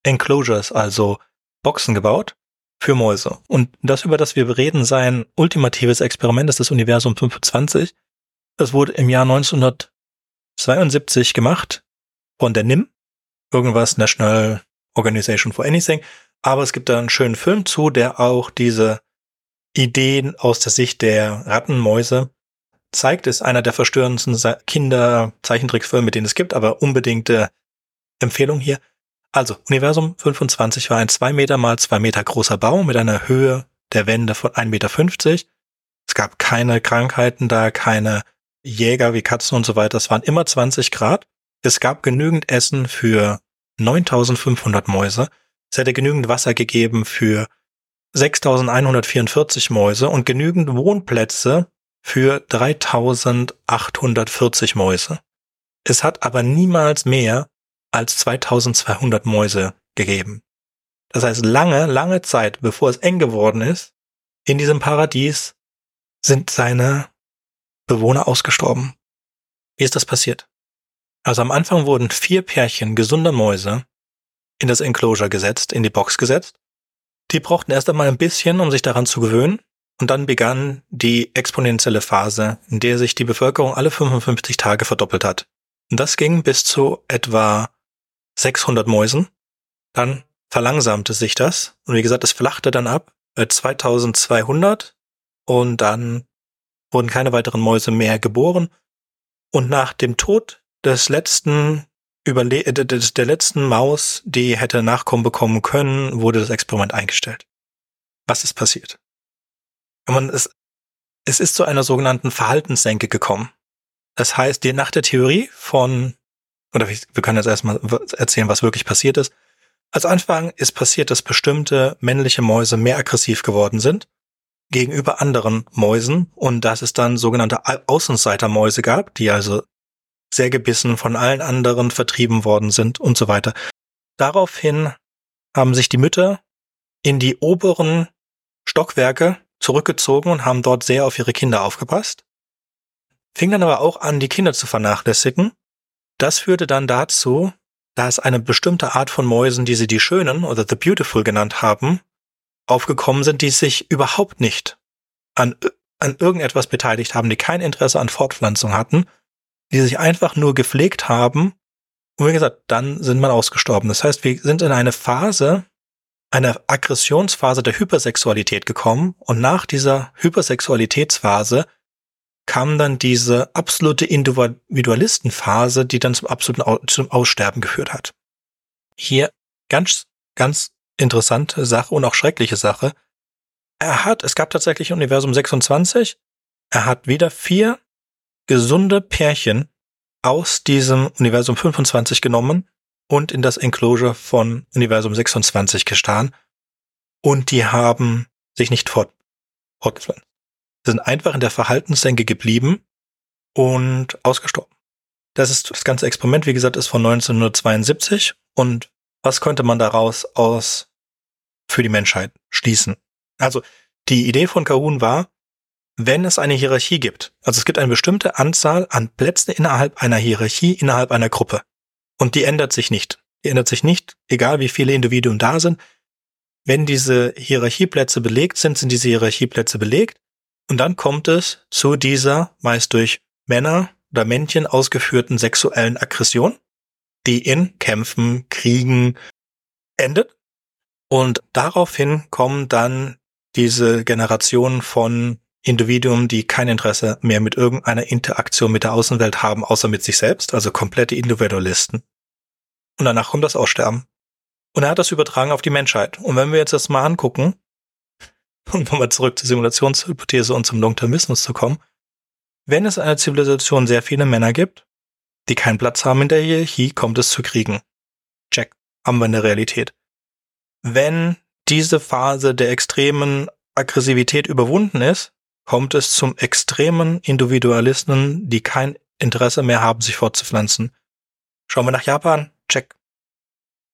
Enclosures, also Boxen gebaut für Mäuse. Und das, über das wir reden, sein ultimatives Experiment ist das Universum 25. Das wurde im Jahr 1972 gemacht von der NIM, irgendwas National Organization for Anything. Aber es gibt da einen schönen Film zu, der auch diese Ideen aus der Sicht der Rattenmäuse zeigt. Ist einer der verstörendsten Kinder-Zeichentrickfilme, es gibt, aber unbedingte Empfehlung hier. Also, Universum 25 war ein zwei Meter mal zwei Meter großer Bau mit einer Höhe der Wände von 1,50 Meter. Es gab keine Krankheiten da, keine Jäger wie Katzen und so weiter. Es waren immer 20 Grad. Es gab genügend Essen für 9500 Mäuse. Es hätte genügend Wasser gegeben für 6144 Mäuse und genügend Wohnplätze für 3840 Mäuse. Es hat aber niemals mehr als 2200 Mäuse gegeben. Das heißt, lange, lange Zeit, bevor es eng geworden ist, in diesem Paradies sind seine Bewohner ausgestorben. Wie ist das passiert? Also am Anfang wurden vier Pärchen gesunder Mäuse in das Enclosure gesetzt, in die Box gesetzt. Die brauchten erst einmal ein bisschen, um sich daran zu gewöhnen. Und dann begann die exponentielle Phase, in der sich die Bevölkerung alle 55 Tage verdoppelt hat. Und das ging bis zu etwa 600 Mäusen. Dann verlangsamte sich das. Und wie gesagt, es flachte dann ab, äh, 2200. Und dann wurden keine weiteren Mäuse mehr geboren. Und nach dem Tod des letzten Überle äh, der letzten Maus, die hätte Nachkommen bekommen können, wurde das Experiment eingestellt. Was ist passiert? Man, es, es ist zu einer sogenannten Verhaltenssenke gekommen. Das heißt, die, nach der Theorie von, oder wir können jetzt erstmal erzählen, was wirklich passiert ist. Als Anfang ist passiert, dass bestimmte männliche Mäuse mehr aggressiv geworden sind gegenüber anderen Mäusen und dass es dann sogenannte Außenseitermäuse gab, die also sehr gebissen von allen anderen vertrieben worden sind und so weiter. Daraufhin haben sich die Mütter in die oberen Stockwerke zurückgezogen und haben dort sehr auf ihre Kinder aufgepasst, fing dann aber auch an, die Kinder zu vernachlässigen. Das führte dann dazu, dass eine bestimmte Art von Mäusen, die sie die Schönen oder The Beautiful genannt haben, aufgekommen sind, die sich überhaupt nicht an, an irgendetwas beteiligt haben, die kein Interesse an Fortpflanzung hatten die sich einfach nur gepflegt haben. Und wie gesagt, dann sind man ausgestorben. Das heißt, wir sind in eine Phase, eine Aggressionsphase der Hypersexualität gekommen und nach dieser Hypersexualitätsphase kam dann diese absolute Individualistenphase, die dann zum absoluten zum Aussterben geführt hat. Hier ganz, ganz interessante Sache und auch schreckliche Sache. Er hat, es gab tatsächlich Universum 26. Er hat wieder vier gesunde Pärchen aus diesem Universum 25 genommen und in das Enclosure von Universum 26 gestan und die haben sich nicht fort, fortgepflanzt. Sie sind einfach in der Verhaltenssenke geblieben und ausgestorben. Das ist das ganze Experiment, wie gesagt, ist von 1972 und was könnte man daraus aus für die Menschheit schließen? Also die Idee von Kahun war, wenn es eine Hierarchie gibt. Also es gibt eine bestimmte Anzahl an Plätzen innerhalb einer Hierarchie, innerhalb einer Gruppe. Und die ändert sich nicht. Die ändert sich nicht, egal wie viele Individuen da sind. Wenn diese Hierarchieplätze belegt sind, sind diese Hierarchieplätze belegt. Und dann kommt es zu dieser meist durch Männer oder Männchen ausgeführten sexuellen Aggression, die in Kämpfen, Kriegen endet. Und daraufhin kommen dann diese Generation von Individuen, die kein Interesse mehr mit irgendeiner Interaktion mit der Außenwelt haben, außer mit sich selbst, also komplette Individualisten. Und danach kommt das Aussterben. Und er hat das übertragen auf die Menschheit. Und wenn wir jetzt das mal angucken, um nochmal zurück zur Simulationshypothese und zum Long-Termismus zu kommen, wenn es eine Zivilisation sehr viele Männer gibt, die keinen Platz haben in der Hierarchie, kommt es zu Kriegen. Check. Haben wir in der Realität. Wenn diese Phase der extremen Aggressivität überwunden ist, kommt es zum extremen Individualisten, die kein Interesse mehr haben, sich fortzupflanzen. Schauen wir nach Japan, check.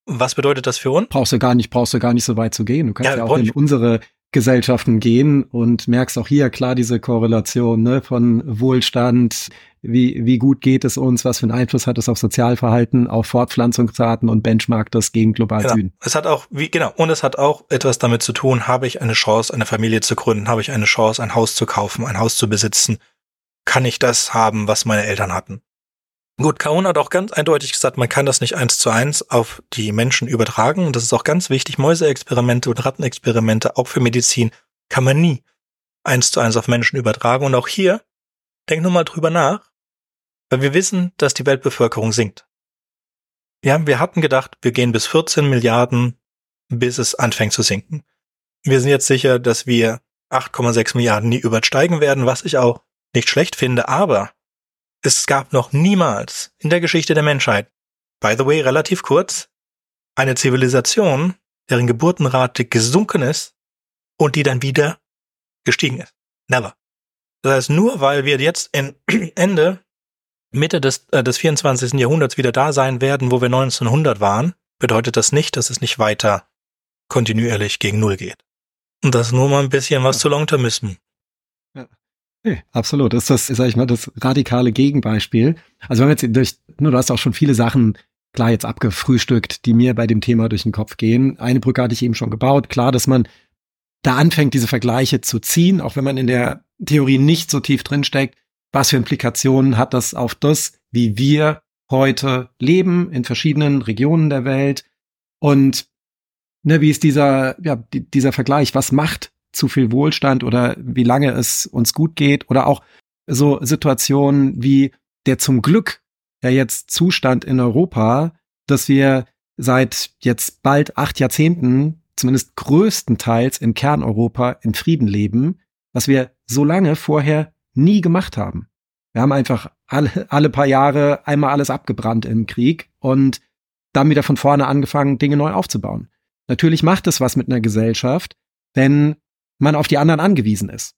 Was bedeutet das für uns? Brauchst du gar nicht, brauchst du gar nicht so weit zu gehen. Du kannst ja, ja auch in unsere Gesellschaften gehen und merkst auch hier klar diese Korrelation ne, von Wohlstand, wie, wie gut geht es uns, was für einen Einfluss hat es auf Sozialverhalten, auf Fortpflanzungsraten und benchmark das gegen global genau. Süden. Es hat auch, wie, genau, und es hat auch etwas damit zu tun, habe ich eine Chance, eine Familie zu gründen, habe ich eine Chance, ein Haus zu kaufen, ein Haus zu besitzen, kann ich das haben, was meine Eltern hatten. Gut, Kaun hat auch ganz eindeutig gesagt, man kann das nicht eins zu eins auf die Menschen übertragen. Und das ist auch ganz wichtig. Mäuseexperimente und Rattenexperimente, auch für Medizin, kann man nie eins zu eins auf Menschen übertragen. Und auch hier, denk nur mal drüber nach, weil wir wissen, dass die Weltbevölkerung sinkt. Ja, wir hatten gedacht, wir gehen bis 14 Milliarden, bis es anfängt zu sinken. Wir sind jetzt sicher, dass wir 8,6 Milliarden nie übersteigen werden, was ich auch nicht schlecht finde, aber es gab noch niemals in der Geschichte der Menschheit, by the way, relativ kurz, eine Zivilisation, deren Geburtenrate gesunken ist und die dann wieder gestiegen ist. Never. Das heißt, nur weil wir jetzt in Ende, Mitte des, äh, des 24. Jahrhunderts wieder da sein werden, wo wir 1900 waren, bedeutet das nicht, dass es nicht weiter kontinuierlich gegen Null geht. Und das nur mal ein bisschen was zu Long-Termism. Nee, absolut. Das ist das, sag ich mal, das radikale Gegenbeispiel. Also wenn wir jetzt durch, nur du hast auch schon viele Sachen klar jetzt abgefrühstückt, die mir bei dem Thema durch den Kopf gehen. Eine Brücke hatte ich eben schon gebaut. Klar, dass man da anfängt, diese Vergleiche zu ziehen, auch wenn man in der Theorie nicht so tief drinsteckt. Was für Implikationen hat das auf das, wie wir heute leben in verschiedenen Regionen der Welt? Und ne, wie ist dieser, ja, die, dieser Vergleich? Was macht zu viel Wohlstand oder wie lange es uns gut geht oder auch so Situationen wie der zum Glück ja jetzt Zustand in Europa, dass wir seit jetzt bald acht Jahrzehnten zumindest größtenteils in Kerneuropa in Frieden leben, was wir so lange vorher nie gemacht haben. Wir haben einfach alle, alle paar Jahre einmal alles abgebrannt im Krieg und dann wieder von vorne angefangen, Dinge neu aufzubauen. Natürlich macht es was mit einer Gesellschaft, wenn man auf die anderen angewiesen ist.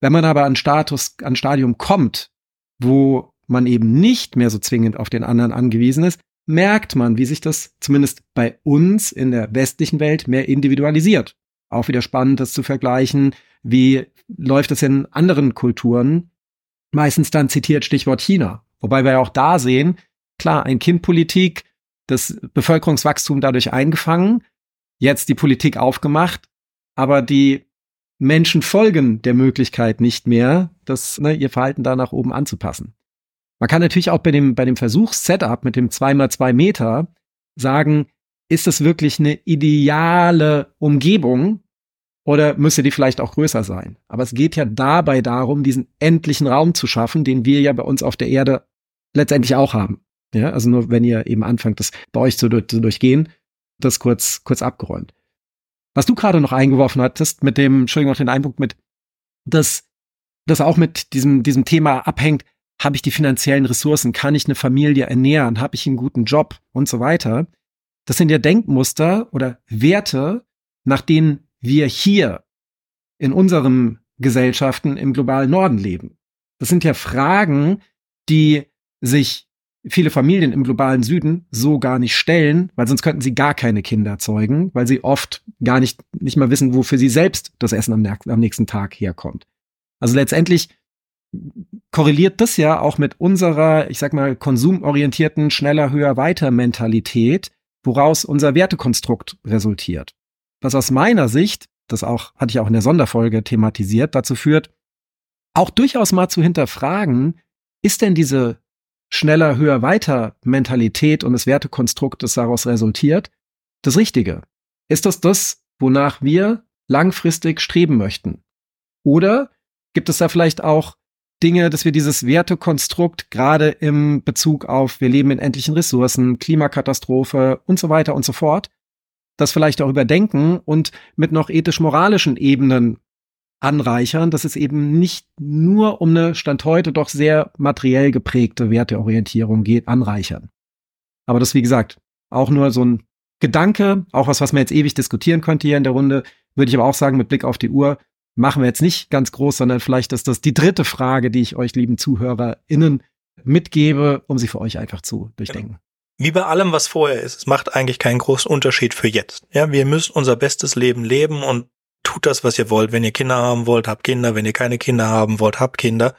Wenn man aber an Status, an Stadium kommt, wo man eben nicht mehr so zwingend auf den anderen angewiesen ist, merkt man, wie sich das zumindest bei uns in der westlichen Welt mehr individualisiert. Auch wieder spannend, das zu vergleichen. Wie läuft es in anderen Kulturen? Meistens dann zitiert Stichwort China. Wobei wir ja auch da sehen, klar, ein Kindpolitik, das Bevölkerungswachstum dadurch eingefangen, jetzt die Politik aufgemacht, aber die Menschen folgen der Möglichkeit nicht mehr, das, ne, ihr Verhalten da nach oben anzupassen. Man kann natürlich auch bei dem, bei dem Versuchssetup mit dem 2x2 Meter sagen, ist es wirklich eine ideale Umgebung oder müsste die vielleicht auch größer sein? Aber es geht ja dabei darum, diesen endlichen Raum zu schaffen, den wir ja bei uns auf der Erde letztendlich auch haben. Ja, also nur wenn ihr eben anfangt, das bei euch zu, zu durchgehen, das kurz, kurz abgeräumt. Was du gerade noch eingeworfen hattest mit dem, Entschuldigung, noch den Einpunkt mit, dass das auch mit diesem, diesem Thema abhängt, habe ich die finanziellen Ressourcen, kann ich eine Familie ernähren, habe ich einen guten Job und so weiter. Das sind ja Denkmuster oder Werte, nach denen wir hier in unseren Gesellschaften im globalen Norden leben. Das sind ja Fragen, die sich viele Familien im globalen Süden so gar nicht stellen, weil sonst könnten sie gar keine Kinder zeugen, weil sie oft gar nicht, nicht mal wissen, wofür sie selbst das Essen am, am nächsten Tag herkommt. Also letztendlich korreliert das ja auch mit unserer, ich sag mal, konsumorientierten, schneller, höher, weiter Mentalität, woraus unser Wertekonstrukt resultiert. Was aus meiner Sicht, das auch, hatte ich auch in der Sonderfolge thematisiert, dazu führt, auch durchaus mal zu hinterfragen, ist denn diese schneller, höher, weiter Mentalität und das Wertekonstrukt, das daraus resultiert, das Richtige? Ist das das, wonach wir langfristig streben möchten? Oder gibt es da vielleicht auch Dinge, dass wir dieses Wertekonstrukt gerade im Bezug auf wir leben in endlichen Ressourcen, Klimakatastrophe und so weiter und so fort, das vielleicht auch überdenken und mit noch ethisch-moralischen Ebenen anreichern, dass es eben nicht nur um eine Stand heute doch sehr materiell geprägte Werteorientierung geht, anreichern. Aber das, wie gesagt, auch nur so ein Gedanke, auch was, was man jetzt ewig diskutieren könnte hier in der Runde, würde ich aber auch sagen, mit Blick auf die Uhr, machen wir jetzt nicht ganz groß, sondern vielleicht ist das die dritte Frage, die ich euch, lieben ZuhörerInnen, mitgebe, um sie für euch einfach zu durchdenken. Wie bei allem, was vorher ist, es macht eigentlich keinen großen Unterschied für jetzt. Ja, wir müssen unser bestes Leben leben und tut das, was ihr wollt. Wenn ihr Kinder haben wollt, habt Kinder. Wenn ihr keine Kinder haben wollt, habt Kinder.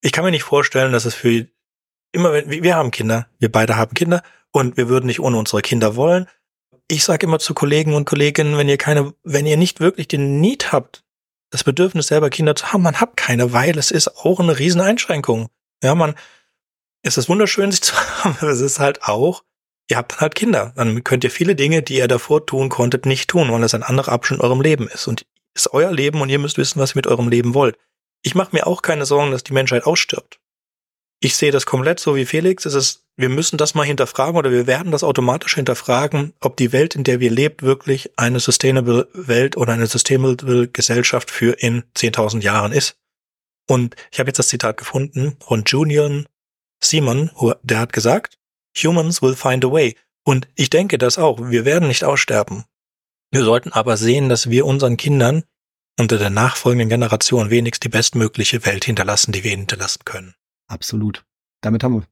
Ich kann mir nicht vorstellen, dass es für immer, wenn wir haben Kinder, wir beide haben Kinder und wir würden nicht ohne unsere Kinder wollen. Ich sage immer zu Kollegen und Kolleginnen, wenn ihr keine, wenn ihr nicht wirklich den Need habt, das Bedürfnis selber Kinder zu haben, man hat keine, weil es ist auch eine Rieseneinschränkung. Ja, man, es ist wunderschön, sich zu haben, aber es ist halt auch, ihr habt dann halt Kinder. Dann könnt ihr viele Dinge, die ihr davor tun konntet, nicht tun, weil das ein anderer Abschnitt in eurem Leben ist. Und ist euer Leben und ihr müsst wissen, was ihr mit eurem Leben wollt. Ich mache mir auch keine Sorgen, dass die Menschheit ausstirbt. Ich sehe das komplett so wie Felix. Es ist, wir müssen das mal hinterfragen oder wir werden das automatisch hinterfragen, ob die Welt, in der wir lebt, wirklich eine sustainable Welt oder eine sustainable Gesellschaft für in 10.000 Jahren ist. Und ich habe jetzt das Zitat gefunden von Julian Simon, der hat gesagt, Humans will find a way. Und ich denke das auch. Wir werden nicht aussterben. Wir sollten aber sehen, dass wir unseren Kindern unter der nachfolgenden Generation wenigstens die bestmögliche Welt hinterlassen, die wir hinterlassen können. Absolut. Damit haben wir,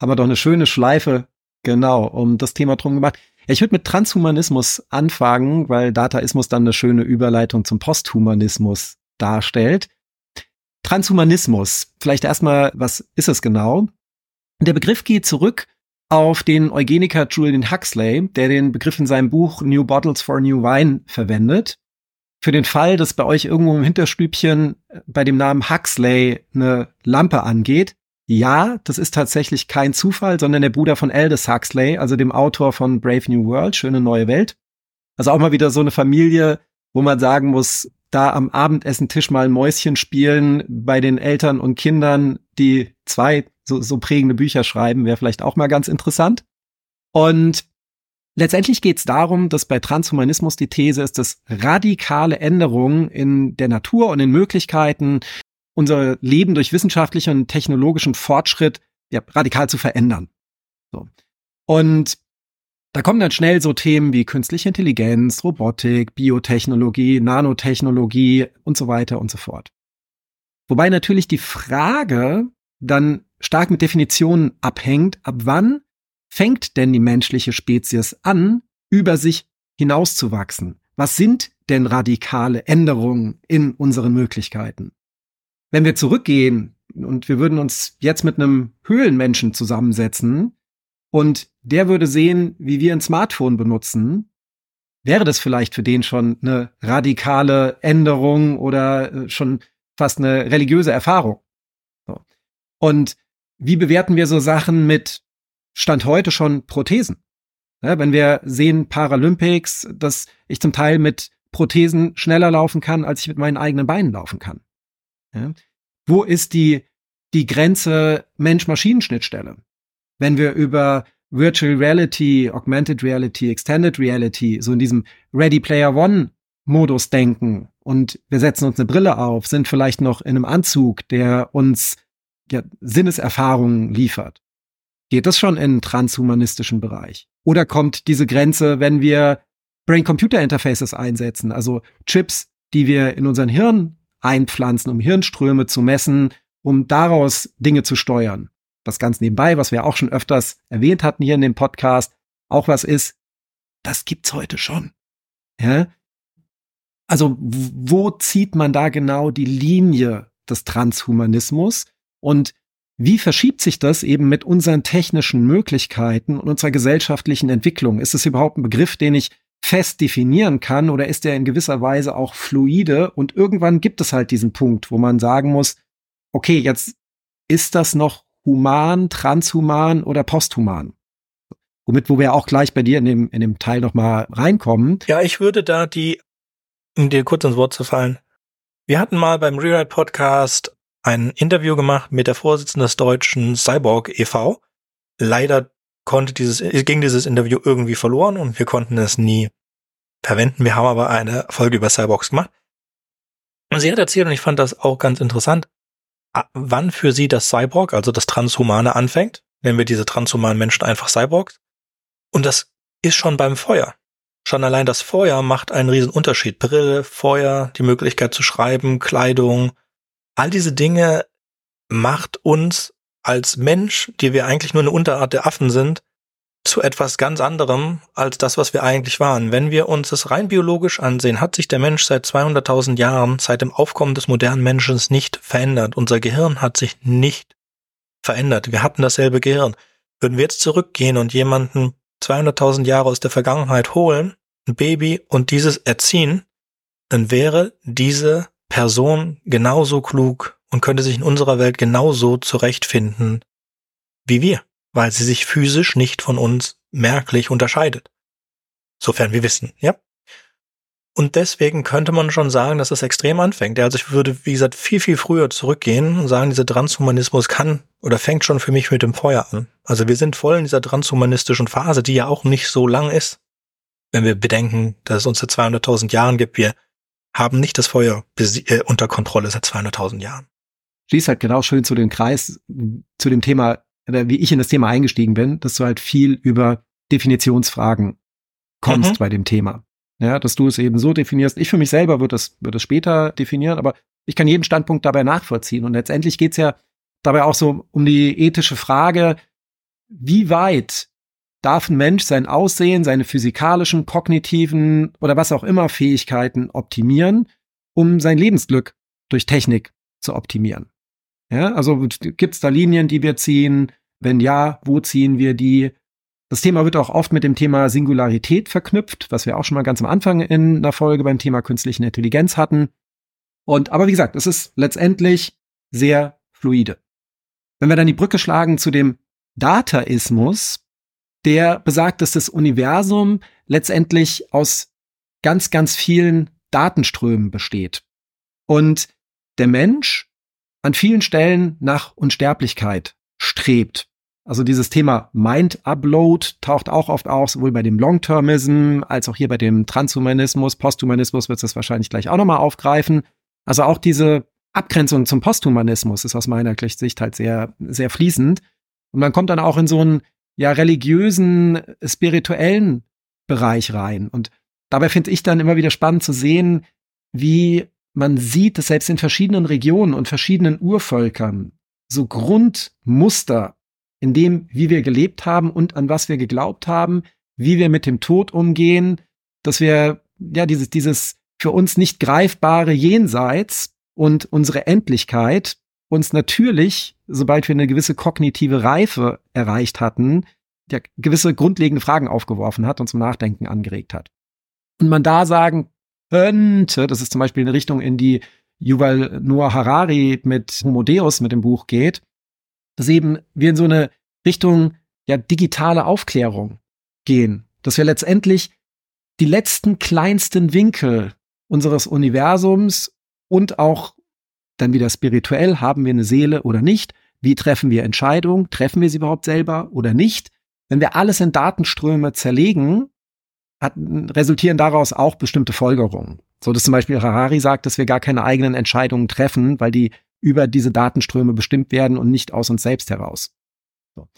haben wir doch eine schöne Schleife, genau, um das Thema drum gemacht. Ich würde mit Transhumanismus anfangen, weil Dataismus dann eine schöne Überleitung zum Posthumanismus darstellt. Transhumanismus, vielleicht erstmal, was ist es genau? Der Begriff geht zurück auf den Eugeniker Julian Huxley, der den Begriff in seinem Buch New Bottles for New Wine verwendet. Für den Fall, dass bei euch irgendwo im Hinterstübchen äh, bei dem Namen Huxley eine Lampe angeht, ja, das ist tatsächlich kein Zufall, sondern der Bruder von Aldous Huxley, also dem Autor von Brave New World, Schöne neue Welt. Also auch mal wieder so eine Familie, wo man sagen muss, da am Abendessentisch mal ein Mäuschen spielen bei den Eltern und Kindern, die zwei so, so prägende Bücher schreiben, wäre vielleicht auch mal ganz interessant. Und letztendlich geht es darum, dass bei Transhumanismus die These ist, dass radikale Änderungen in der Natur und in Möglichkeiten, unser Leben durch wissenschaftlichen und technologischen Fortschritt ja, radikal zu verändern. So. Und da kommen dann schnell so Themen wie künstliche Intelligenz, Robotik, Biotechnologie, Nanotechnologie und so weiter und so fort. Wobei natürlich die Frage dann stark mit Definitionen abhängt, ab wann fängt denn die menschliche Spezies an, über sich hinauszuwachsen? Was sind denn radikale Änderungen in unseren Möglichkeiten? Wenn wir zurückgehen und wir würden uns jetzt mit einem Höhlenmenschen zusammensetzen, und der würde sehen, wie wir ein Smartphone benutzen, wäre das vielleicht für den schon eine radikale Änderung oder äh, schon fast eine religiöse Erfahrung. Und wie bewerten wir so Sachen mit Stand heute schon Prothesen? Ja, wenn wir sehen Paralympics, dass ich zum Teil mit Prothesen schneller laufen kann, als ich mit meinen eigenen Beinen laufen kann. Ja? Wo ist die, die Grenze Mensch-Maschinen-Schnittstelle? wenn wir über Virtual Reality, Augmented Reality, Extended Reality, so in diesem Ready Player One Modus denken und wir setzen uns eine Brille auf, sind vielleicht noch in einem Anzug, der uns ja, Sinneserfahrungen liefert. Geht das schon in transhumanistischen Bereich? Oder kommt diese Grenze, wenn wir Brain-Computer-Interfaces einsetzen, also Chips, die wir in unseren Hirn einpflanzen, um Hirnströme zu messen, um daraus Dinge zu steuern? was ganz nebenbei, was wir auch schon öfters erwähnt hatten hier in dem Podcast, auch was ist, das gibt's heute schon. Ja? Also wo zieht man da genau die Linie des Transhumanismus und wie verschiebt sich das eben mit unseren technischen Möglichkeiten und unserer gesellschaftlichen Entwicklung? Ist es überhaupt ein Begriff, den ich fest definieren kann oder ist der in gewisser Weise auch fluide? Und irgendwann gibt es halt diesen Punkt, wo man sagen muss, okay, jetzt ist das noch human, transhuman oder posthuman. Womit, wo wir auch gleich bei dir in dem, in dem Teil nochmal reinkommen. Ja, ich würde da die, um dir kurz ins Wort zu fallen. Wir hatten mal beim Rewrite Podcast ein Interview gemacht mit der Vorsitzenden des deutschen Cyborg e.V. Leider konnte dieses, ging dieses Interview irgendwie verloren und wir konnten es nie verwenden. Wir haben aber eine Folge über Cyborgs gemacht. Und sie hat erzählt, und ich fand das auch ganz interessant, wann für sie das Cyborg, also das Transhumane anfängt. Nennen wir diese transhumanen Menschen einfach Cyborgs. Und das ist schon beim Feuer. Schon allein das Feuer macht einen riesen Unterschied. Brille, Feuer, die Möglichkeit zu schreiben, Kleidung, all diese Dinge macht uns als Mensch, die wir eigentlich nur eine Unterart der Affen sind, zu etwas ganz anderem als das, was wir eigentlich waren. Wenn wir uns das rein biologisch ansehen, hat sich der Mensch seit 200.000 Jahren, seit dem Aufkommen des modernen Menschen nicht verändert. Unser Gehirn hat sich nicht verändert. Wir hatten dasselbe Gehirn. Würden wir jetzt zurückgehen und jemanden 200.000 Jahre aus der Vergangenheit holen, ein Baby und dieses erziehen, dann wäre diese Person genauso klug und könnte sich in unserer Welt genauso zurechtfinden wie wir weil sie sich physisch nicht von uns merklich unterscheidet. Sofern wir wissen, ja. Und deswegen könnte man schon sagen, dass es extrem anfängt. Also ich würde, wie gesagt, viel, viel früher zurückgehen und sagen, dieser Transhumanismus kann oder fängt schon für mich mit dem Feuer an. Also wir sind voll in dieser transhumanistischen Phase, die ja auch nicht so lang ist. Wenn wir bedenken, dass es uns seit 200.000 Jahren gibt, wir haben nicht das Feuer äh, unter Kontrolle seit 200.000 Jahren. Schließt halt genau schön zu dem Kreis, zu dem Thema wie ich in das Thema eingestiegen bin, dass du halt viel über Definitionsfragen kommst mhm. bei dem Thema. Ja, dass du es eben so definierst. Ich für mich selber würde es, würde es später definieren, aber ich kann jeden Standpunkt dabei nachvollziehen. Und letztendlich geht's ja dabei auch so um die ethische Frage, wie weit darf ein Mensch sein Aussehen, seine physikalischen, kognitiven oder was auch immer Fähigkeiten optimieren, um sein Lebensglück durch Technik zu optimieren. Ja, also gibt es da Linien, die wir ziehen? Wenn ja, wo ziehen wir die? Das Thema wird auch oft mit dem Thema Singularität verknüpft, was wir auch schon mal ganz am Anfang in einer Folge beim Thema künstliche Intelligenz hatten. Und aber wie gesagt, es ist letztendlich sehr fluide. Wenn wir dann die Brücke schlagen zu dem Dataismus, der besagt, dass das Universum letztendlich aus ganz, ganz vielen Datenströmen besteht. Und der Mensch an vielen Stellen nach Unsterblichkeit strebt. Also dieses Thema Mind Upload taucht auch oft auf, sowohl bei dem Long-Termism als auch hier bei dem Transhumanismus, Posthumanismus wird es wahrscheinlich gleich auch nochmal aufgreifen. Also auch diese Abgrenzung zum Posthumanismus ist aus meiner Sicht halt sehr, sehr fließend. Und man kommt dann auch in so einen ja religiösen, spirituellen Bereich rein. Und dabei finde ich dann immer wieder spannend zu sehen, wie man sieht, dass selbst in verschiedenen Regionen und verschiedenen Urvölkern so Grundmuster in dem, wie wir gelebt haben und an was wir geglaubt haben, wie wir mit dem Tod umgehen, dass wir ja dieses, dieses für uns nicht greifbare Jenseits und unsere Endlichkeit uns natürlich, sobald wir eine gewisse kognitive Reife erreicht hatten, ja, gewisse grundlegende Fragen aufgeworfen hat und zum Nachdenken angeregt hat. Und man da sagen könnte, das ist zum Beispiel eine Richtung, in die Yuval Noah Harari mit Homo Deus mit dem Buch geht, dass eben wir in so eine Richtung ja digitale Aufklärung gehen, dass wir letztendlich die letzten kleinsten Winkel unseres Universums und auch dann wieder spirituell, haben wir eine Seele oder nicht? Wie treffen wir Entscheidungen? Treffen wir sie überhaupt selber oder nicht? Wenn wir alles in Datenströme zerlegen, hat, resultieren daraus auch bestimmte Folgerungen. So dass zum Beispiel Harari sagt, dass wir gar keine eigenen Entscheidungen treffen, weil die über diese Datenströme bestimmt werden und nicht aus uns selbst heraus. So.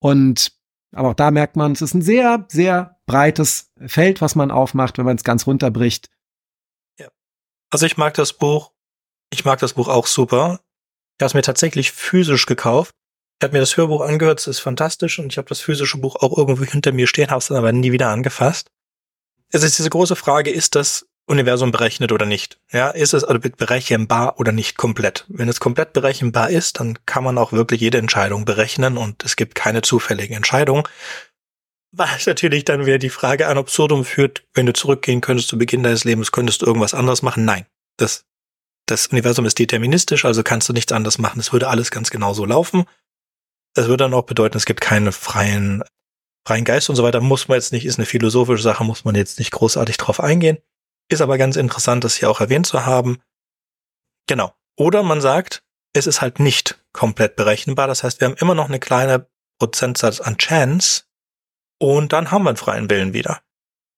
Und aber auch da merkt man, es ist ein sehr, sehr breites Feld, was man aufmacht, wenn man es ganz runterbricht. Ja. Also ich mag das Buch, ich mag das Buch auch super. Ich habe es mir tatsächlich physisch gekauft. Ich habe mir das Hörbuch angehört, es ist fantastisch und ich habe das physische Buch auch irgendwo hinter mir stehen, habe es aber nie wieder angefasst es ist diese große Frage, ist das Universum berechnet oder nicht? Ja, ist es also berechenbar oder nicht komplett? Wenn es komplett berechenbar ist, dann kann man auch wirklich jede Entscheidung berechnen und es gibt keine zufälligen Entscheidungen. Was natürlich dann wieder die Frage an Absurdum führt, wenn du zurückgehen könntest zu Beginn deines Lebens, könntest du irgendwas anderes machen? Nein. Das, das Universum ist deterministisch, also kannst du nichts anderes machen. Es würde alles ganz genau so laufen. Das würde dann auch bedeuten, es gibt keine freien freien Geist und so weiter muss man jetzt nicht, ist eine philosophische Sache, muss man jetzt nicht großartig drauf eingehen. Ist aber ganz interessant, das hier auch erwähnt zu haben. Genau. Oder man sagt, es ist halt nicht komplett berechenbar. Das heißt, wir haben immer noch eine kleine Prozentsatz an Chance und dann haben wir einen freien Willen wieder.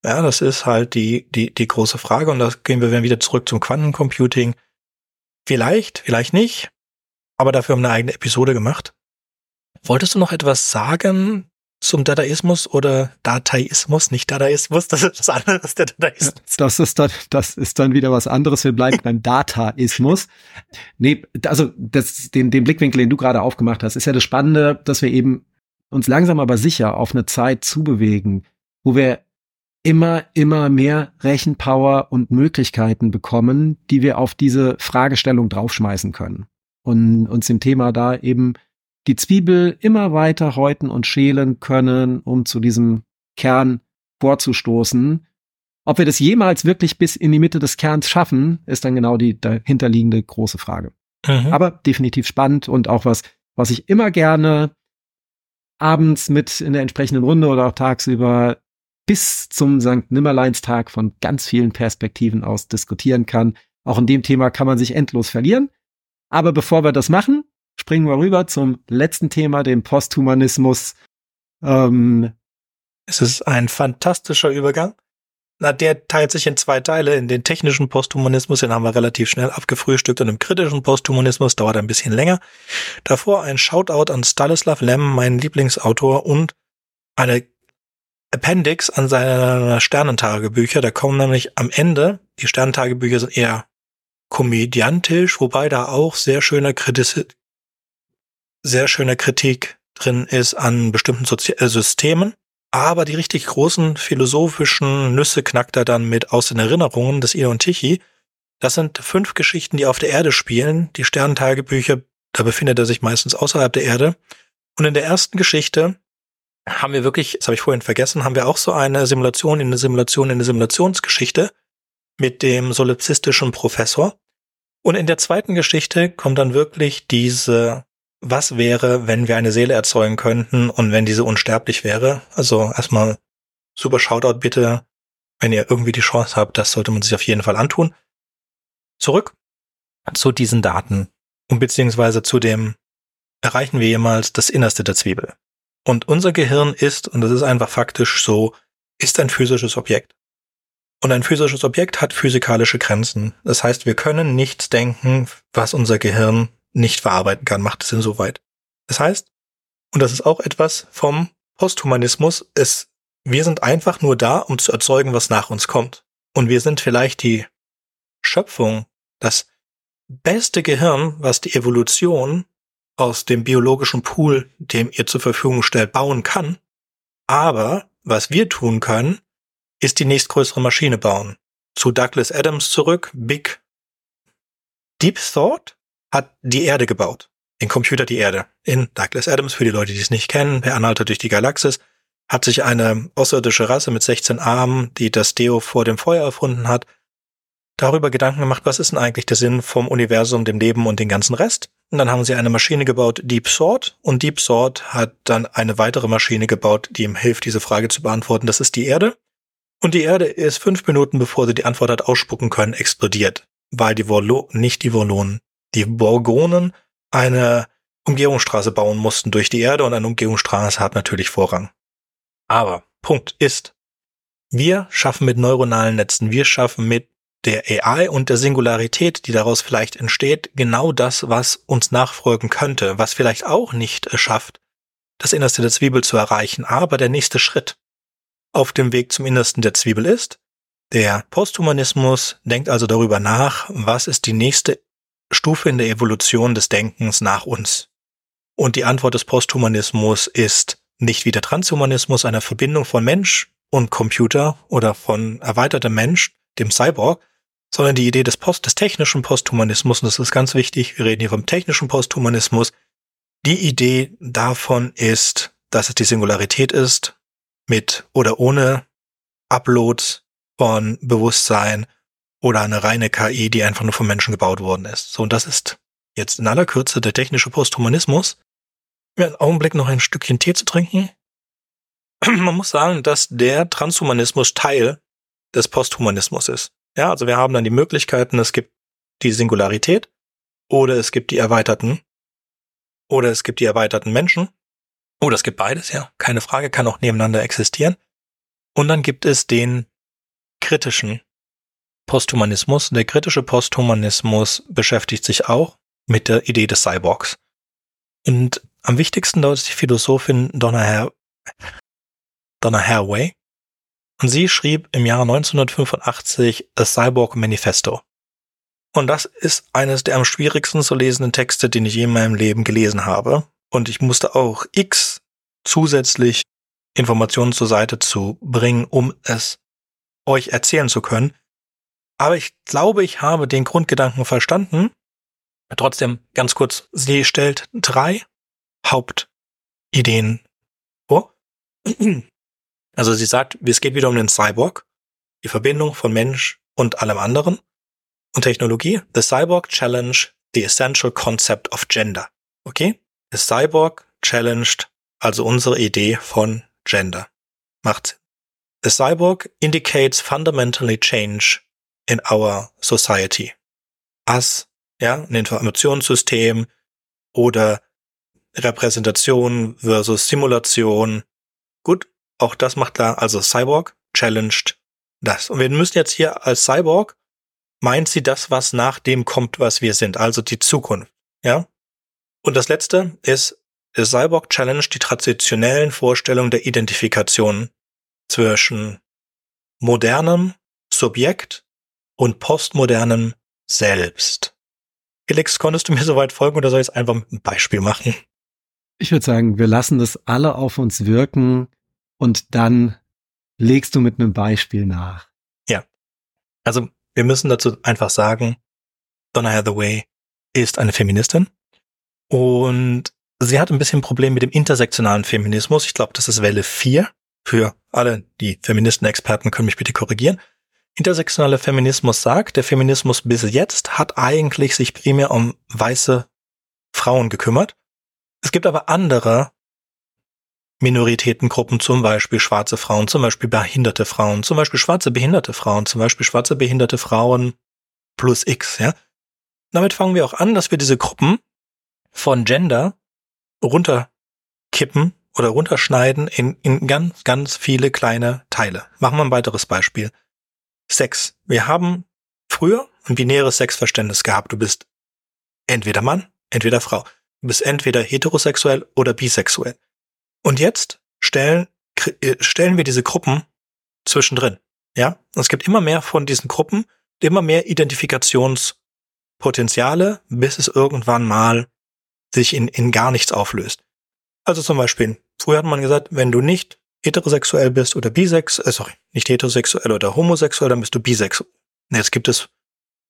Ja, das ist halt die, die, die große Frage und da gehen wir wieder zurück zum Quantencomputing. Vielleicht, vielleicht nicht, aber dafür haben wir eine eigene Episode gemacht. Wolltest du noch etwas sagen zum Dadaismus oder Dataismus, nicht Dadaismus, das ist was anderes, der Dadaismus. Das ist dann, das ist dann wieder was anderes. Wir bleiben beim Dataismus. Nee, also das, den, den Blickwinkel, den du gerade aufgemacht hast, ist ja das Spannende, dass wir eben uns langsam aber sicher auf eine Zeit zubewegen, wo wir immer, immer mehr Rechenpower und Möglichkeiten bekommen, die wir auf diese Fragestellung draufschmeißen können. Und uns dem Thema da eben die Zwiebel immer weiter häuten und schälen können, um zu diesem Kern vorzustoßen. Ob wir das jemals wirklich bis in die Mitte des Kerns schaffen, ist dann genau die dahinterliegende große Frage. Mhm. Aber definitiv spannend und auch was, was ich immer gerne abends mit in der entsprechenden Runde oder auch tagsüber bis zum St. Nimmerleinstag von ganz vielen Perspektiven aus diskutieren kann. Auch in dem Thema kann man sich endlos verlieren. Aber bevor wir das machen, springen wir rüber zum letzten Thema, dem Posthumanismus. Ähm, es ist ein fantastischer Übergang. Na, der teilt sich in zwei Teile. In den technischen Posthumanismus, den haben wir relativ schnell abgefrühstückt und im kritischen Posthumanismus dauert ein bisschen länger. Davor ein Shoutout an Stanislav Lem, meinen Lieblingsautor und eine Appendix an seine Sternentagebücher. Da kommen nämlich am Ende, die Sternentagebücher sind eher komödiantisch, wobei da auch sehr schöner Kritis sehr schöne Kritik drin ist an bestimmten Sozi äh, Systemen. Aber die richtig großen philosophischen Nüsse knackt er dann mit aus den Erinnerungen des Eon Tichy. Das sind fünf Geschichten, die auf der Erde spielen. Die Sternentagebücher, da befindet er sich meistens außerhalb der Erde. Und in der ersten Geschichte haben wir wirklich, das habe ich vorhin vergessen, haben wir auch so eine Simulation in eine Simulation in eine Simulationsgeschichte mit dem solipsistischen Professor. Und in der zweiten Geschichte kommt dann wirklich diese was wäre, wenn wir eine Seele erzeugen könnten und wenn diese unsterblich wäre? Also erstmal super Shoutout bitte, wenn ihr irgendwie die Chance habt, das sollte man sich auf jeden Fall antun. Zurück zu diesen Daten und beziehungsweise zu dem erreichen wir jemals das Innerste der Zwiebel. Und unser Gehirn ist, und das ist einfach faktisch so, ist ein physisches Objekt. Und ein physisches Objekt hat physikalische Grenzen. Das heißt, wir können nichts denken, was unser Gehirn nicht verarbeiten kann, macht es insoweit. Das heißt, und das ist auch etwas vom Posthumanismus, es, wir sind einfach nur da, um zu erzeugen, was nach uns kommt. Und wir sind vielleicht die Schöpfung, das beste Gehirn, was die Evolution aus dem biologischen Pool, dem ihr zur Verfügung stellt, bauen kann. Aber was wir tun können, ist die nächstgrößere Maschine bauen. Zu Douglas Adams zurück, Big Deep Thought hat die Erde gebaut. Den Computer die Erde. In Douglas Adams, für die Leute, die es nicht kennen, per Anhalter durch die Galaxis, hat sich eine außerirdische Rasse mit 16 Armen, die das Deo vor dem Feuer erfunden hat, darüber Gedanken gemacht, was ist denn eigentlich der Sinn vom Universum, dem Leben und den ganzen Rest. Und dann haben sie eine Maschine gebaut, Deep Sword, und Deep Sword hat dann eine weitere Maschine gebaut, die ihm hilft, diese Frage zu beantworten. Das ist die Erde. Und die Erde ist fünf Minuten, bevor sie die Antwort hat ausspucken können, explodiert, weil die Volo nicht die Volonen die Borgonen eine Umgehungsstraße bauen mussten durch die Erde und eine Umgehungsstraße hat natürlich Vorrang. Aber Punkt ist, wir schaffen mit neuronalen Netzen, wir schaffen mit der AI und der Singularität, die daraus vielleicht entsteht, genau das, was uns nachfolgen könnte, was vielleicht auch nicht schafft, das Innerste der Zwiebel zu erreichen. Aber der nächste Schritt auf dem Weg zum Innersten der Zwiebel ist, der Posthumanismus denkt also darüber nach, was ist die nächste Stufe in der Evolution des Denkens nach uns? Und die Antwort des Posthumanismus ist nicht wie der Transhumanismus eine Verbindung von Mensch und Computer oder von erweitertem Mensch, dem Cyborg, sondern die Idee des Post, des technischen Posthumanismus, und das ist ganz wichtig, wir reden hier vom technischen Posthumanismus, die Idee davon ist, dass es die Singularität ist, mit oder ohne Uploads von Bewusstsein oder eine reine KI, die einfach nur vom Menschen gebaut worden ist. So, und das ist jetzt in aller Kürze der technische Posthumanismus. Mir einen Augenblick noch ein Stückchen Tee zu trinken. Man muss sagen, dass der Transhumanismus Teil des Posthumanismus ist. Ja, also wir haben dann die Möglichkeiten, es gibt die Singularität oder es gibt die erweiterten oder es gibt die erweiterten Menschen oder es gibt beides, ja, keine Frage, kann auch nebeneinander existieren. Und dann gibt es den kritischen Posthumanismus. Der kritische Posthumanismus beschäftigt sich auch mit der Idee des Cyborgs. Und am wichtigsten dort ist die Philosophin Donna Har Donna Haraway. Und sie schrieb im Jahre 1985 A Cyborg Manifesto. Und das ist eines der am schwierigsten zu lesenden Texte, den ich je in meinem Leben gelesen habe. Und ich musste auch x zusätzlich Informationen zur Seite zu bringen, um es euch erzählen zu können. Aber ich glaube, ich habe den Grundgedanken verstanden. Trotzdem ganz kurz, sie stellt drei Hauptideen vor. Also sie sagt, es geht wieder um den Cyborg, die Verbindung von Mensch und allem anderen und Technologie. The Cyborg Challenge the essential concept of gender. Okay? The Cyborg challenged also unsere Idee von Gender. Macht The Cyborg indicates fundamentally change in our society. As, ja, ein Informationssystem oder Repräsentation versus Simulation. Gut, auch das macht da also Cyborg challenged das. Und wir müssen jetzt hier als Cyborg meint sie das, was nach dem kommt, was wir sind, also die Zukunft, ja? Und das letzte ist der Cyborg Challenge die traditionellen Vorstellungen der Identifikation zwischen modernem Subjekt und postmodernem Selbst. Felix, konntest du mir soweit folgen oder soll ich es einfach mit einem Beispiel machen? Ich würde sagen, wir lassen das alle auf uns wirken und dann legst du mit einem Beispiel nach. Ja. Also, wir müssen dazu einfach sagen, Donna Hathaway ist eine Feministin und sie hat ein bisschen Problem mit dem intersektionalen Feminismus. Ich glaube, das ist Welle 4. Für alle, die Feministenexperten können mich bitte korrigieren. Intersektionaler Feminismus sagt, der Feminismus bis jetzt hat eigentlich sich primär um weiße Frauen gekümmert. Es gibt aber andere Minoritätengruppen, zum Beispiel schwarze Frauen, zum Beispiel behinderte Frauen, zum Beispiel schwarze behinderte Frauen, zum Beispiel schwarze behinderte Frauen plus X, ja. Damit fangen wir auch an, dass wir diese Gruppen von Gender runterkippen oder runterschneiden in, in ganz, ganz viele kleine Teile. Machen wir ein weiteres Beispiel. Sex. Wir haben früher ein binäres Sexverständnis gehabt. Du bist entweder Mann, entweder Frau. Du bist entweder heterosexuell oder bisexuell. Und jetzt stellen, äh, stellen wir diese Gruppen zwischendrin. Ja, es gibt immer mehr von diesen Gruppen, immer mehr Identifikationspotenziale, bis es irgendwann mal sich in, in gar nichts auflöst. Also zum Beispiel, früher hat man gesagt, wenn du nicht heterosexuell bist oder bisexuell, äh, sorry, nicht heterosexuell oder homosexuell, dann bist du bisexuell. Jetzt gibt es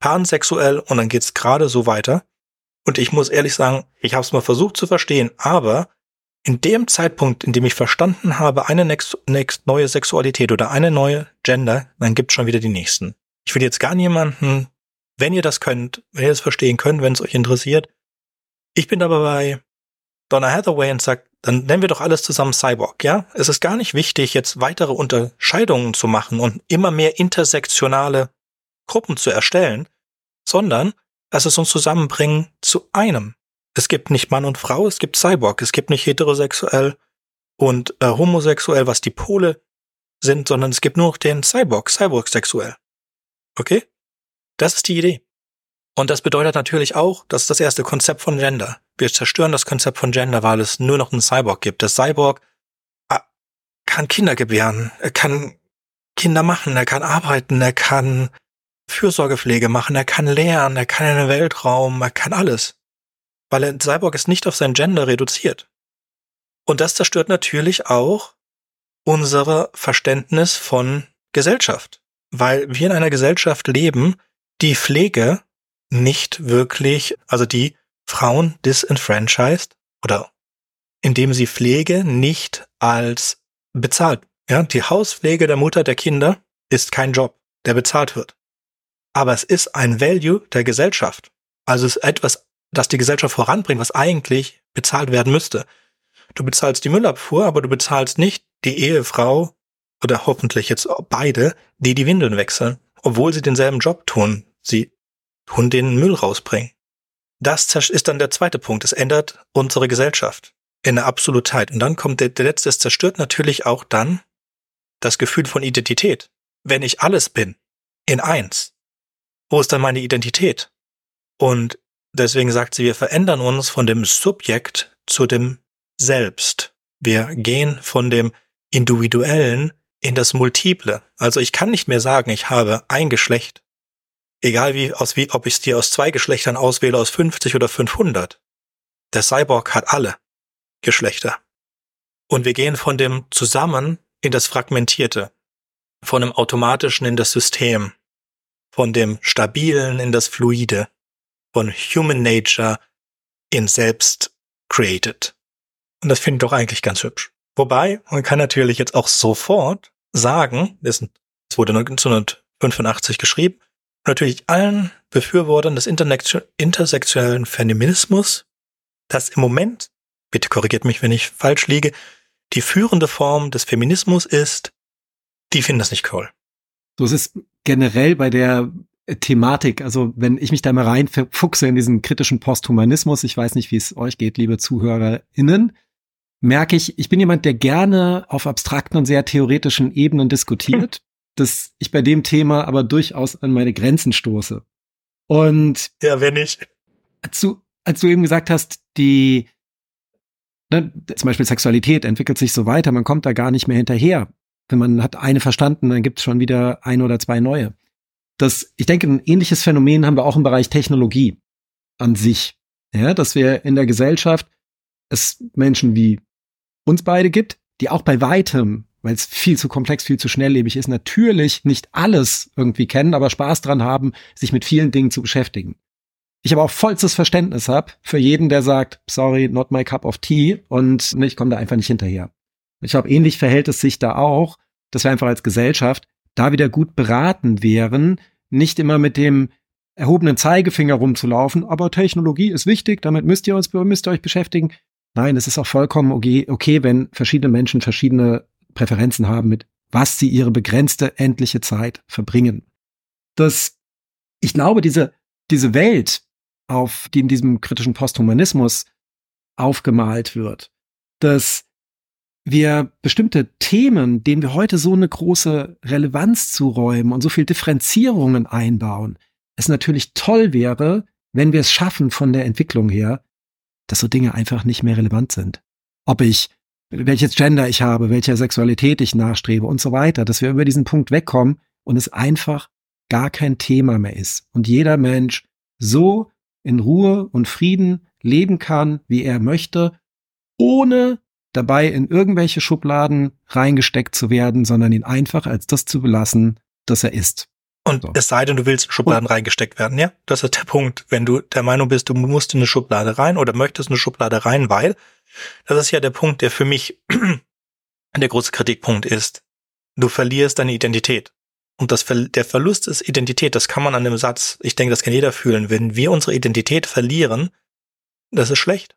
pansexuell und dann geht's gerade so weiter. Und ich muss ehrlich sagen, ich habe es mal versucht zu verstehen, aber in dem Zeitpunkt, in dem ich verstanden habe, eine next, next neue Sexualität oder eine neue Gender, dann gibt's schon wieder die nächsten. Ich will jetzt gar niemanden, wenn ihr das könnt, wenn ihr das verstehen könnt, wenn es euch interessiert. Ich bin aber bei Donna Hathaway und sag, dann nennen wir doch alles zusammen Cyborg, ja? Es ist gar nicht wichtig, jetzt weitere Unterscheidungen zu machen und immer mehr intersektionale Gruppen zu erstellen, sondern lass es uns zusammenbringen zu einem. Es gibt nicht Mann und Frau, es gibt Cyborg, es gibt nicht heterosexuell und äh, homosexuell, was die Pole sind, sondern es gibt nur noch den Cyborg, Cyborg-sexuell. Okay? Das ist die Idee. Und das bedeutet natürlich auch, dass das erste Konzept von Gender. Wir zerstören das Konzept von Gender, weil es nur noch einen Cyborg gibt. Der Cyborg ah, kann Kinder gebären, er kann Kinder machen, er kann arbeiten, er kann Fürsorgepflege machen, er kann lernen, er kann in den Weltraum, er kann alles. Weil ein Cyborg ist nicht auf sein Gender reduziert. Und das zerstört natürlich auch unser Verständnis von Gesellschaft. Weil wir in einer Gesellschaft leben, die Pflege nicht wirklich, also die Frauen disenfranchised oder indem sie Pflege nicht als bezahlt. Ja, die Hauspflege der Mutter der Kinder ist kein Job, der bezahlt wird. Aber es ist ein Value der Gesellschaft. Also es ist etwas, das die Gesellschaft voranbringt, was eigentlich bezahlt werden müsste. Du bezahlst die Müllabfuhr, aber du bezahlst nicht die Ehefrau oder hoffentlich jetzt beide, die die Windeln wechseln, obwohl sie denselben Job tun. Sie und den Müll rausbringen. Das ist dann der zweite Punkt. Es ändert unsere Gesellschaft in der Absolutheit. Und dann kommt der, der letzte, es zerstört natürlich auch dann das Gefühl von Identität. Wenn ich alles bin, in eins, wo ist dann meine Identität? Und deswegen sagt sie, wir verändern uns von dem Subjekt zu dem Selbst. Wir gehen von dem Individuellen in das Multiple. Also ich kann nicht mehr sagen, ich habe ein Geschlecht. Egal wie, aus wie, ob ich es dir aus zwei Geschlechtern auswähle, aus 50 oder 500. Der Cyborg hat alle Geschlechter. Und wir gehen von dem Zusammen in das Fragmentierte, von dem Automatischen in das System, von dem Stabilen in das Fluide, von Human Nature in Selbst created. Und das finde ich doch eigentlich ganz hübsch. Wobei, man kann natürlich jetzt auch sofort sagen, das wurde 1985 geschrieben, natürlich allen Befürwortern des intersektionellen Feminismus, dass im Moment, bitte korrigiert mich, wenn ich falsch liege, die führende Form des Feminismus ist, die finden das nicht cool. So, es ist generell bei der Thematik, also wenn ich mich da mal reinfuchse in diesen kritischen Posthumanismus, ich weiß nicht, wie es euch geht, liebe ZuhörerInnen, merke ich, ich bin jemand, der gerne auf abstrakten und sehr theoretischen Ebenen diskutiert, dass ich bei dem Thema aber durchaus an meine Grenzen stoße. Und ja, wenn ich. Als du, als du eben gesagt hast, die ne, zum Beispiel Sexualität entwickelt sich so weiter, man kommt da gar nicht mehr hinterher. Wenn man hat eine verstanden, dann gibt es schon wieder ein oder zwei neue. Das, ich denke, ein ähnliches Phänomen haben wir auch im Bereich Technologie an sich. Ja, dass wir in der Gesellschaft es Menschen wie uns beide gibt, die auch bei weitem, weil es viel zu komplex, viel zu schnelllebig ist, natürlich nicht alles irgendwie kennen, aber Spaß dran haben, sich mit vielen Dingen zu beschäftigen. Ich aber auch vollstes Verständnis habe für jeden, der sagt, sorry, not my cup of tea und ich komme da einfach nicht hinterher. Ich glaube, ähnlich verhält es sich da auch, dass wir einfach als Gesellschaft da wieder gut beraten wären, nicht immer mit dem erhobenen Zeigefinger rumzulaufen, aber Technologie ist wichtig, damit müsst ihr uns, müsst ihr euch beschäftigen. Nein, es ist auch vollkommen okay, okay, wenn verschiedene Menschen verschiedene Präferenzen haben, mit was sie ihre begrenzte endliche Zeit verbringen. Das, ich glaube, diese, diese Welt, auf die in diesem kritischen Posthumanismus aufgemalt wird, dass wir bestimmte Themen, denen wir heute so eine große Relevanz zuräumen und so viel Differenzierungen einbauen, es natürlich toll wäre, wenn wir es schaffen von der Entwicklung her, dass so Dinge einfach nicht mehr relevant sind. Ob ich, welches Gender ich habe, welcher Sexualität ich nachstrebe und so weiter, dass wir über diesen Punkt wegkommen und es einfach gar kein Thema mehr ist und jeder Mensch so in Ruhe und Frieden leben kann, wie er möchte, ohne dabei in irgendwelche Schubladen reingesteckt zu werden, sondern ihn einfach als das zu belassen, das er ist. Und so. es sei denn, du willst in Schubladen und, reingesteckt werden, ja? Das ist der Punkt. Wenn du der Meinung bist, du musst in eine Schublade rein oder möchtest eine Schublade rein, weil, das ist ja der Punkt, der für mich der große Kritikpunkt ist. Du verlierst deine Identität. Und das, der Verlust ist Identität. Das kann man an dem Satz, ich denke, das kann jeder fühlen. Wenn wir unsere Identität verlieren, das ist schlecht.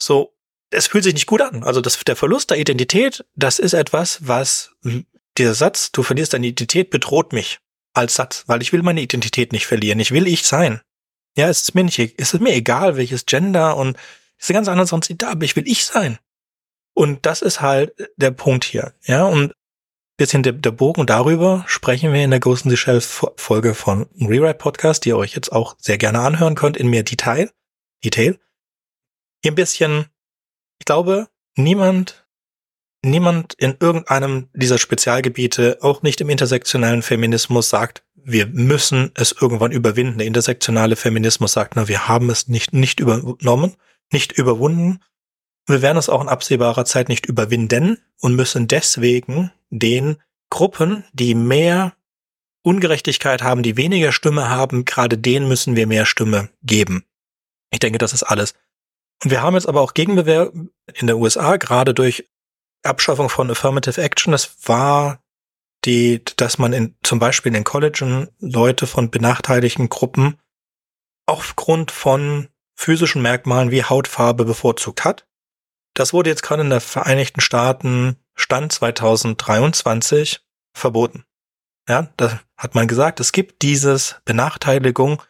So, es fühlt sich nicht gut an. Also das, der Verlust der Identität, das ist etwas, was dieser Satz, du verlierst deine Identität, bedroht mich als Satz, weil ich will meine Identität nicht verlieren. Ich will ich sein. Ja, es ist mir nicht, es ist mir egal, welches Gender und diese ganz anderen sonst da, aber ich will ich sein. Und das ist halt der Punkt hier. Ja, und bisschen der, der Bogen darüber sprechen wir in der Ghost in the Shell Folge von Rewrite Podcast, die ihr euch jetzt auch sehr gerne anhören könnt in mehr Detail. Detail. Hier ein bisschen ich glaube, niemand, niemand in irgendeinem dieser Spezialgebiete, auch nicht im intersektionellen Feminismus, sagt, wir müssen es irgendwann überwinden. Der intersektionale Feminismus sagt, na, wir haben es nicht, nicht übernommen, nicht überwunden. Wir werden es auch in absehbarer Zeit nicht überwinden und müssen deswegen den Gruppen, die mehr Ungerechtigkeit haben, die weniger Stimme haben, gerade denen müssen wir mehr Stimme geben. Ich denke, das ist alles. Und wir haben jetzt aber auch Gegenbewehr in der USA, gerade durch Abschaffung von Affirmative Action. Das war die, dass man in, zum Beispiel in Colleges Leute von benachteiligten Gruppen aufgrund von physischen Merkmalen wie Hautfarbe bevorzugt hat. Das wurde jetzt gerade in den Vereinigten Staaten Stand 2023 verboten. Ja, da hat man gesagt, es gibt dieses Benachteiligung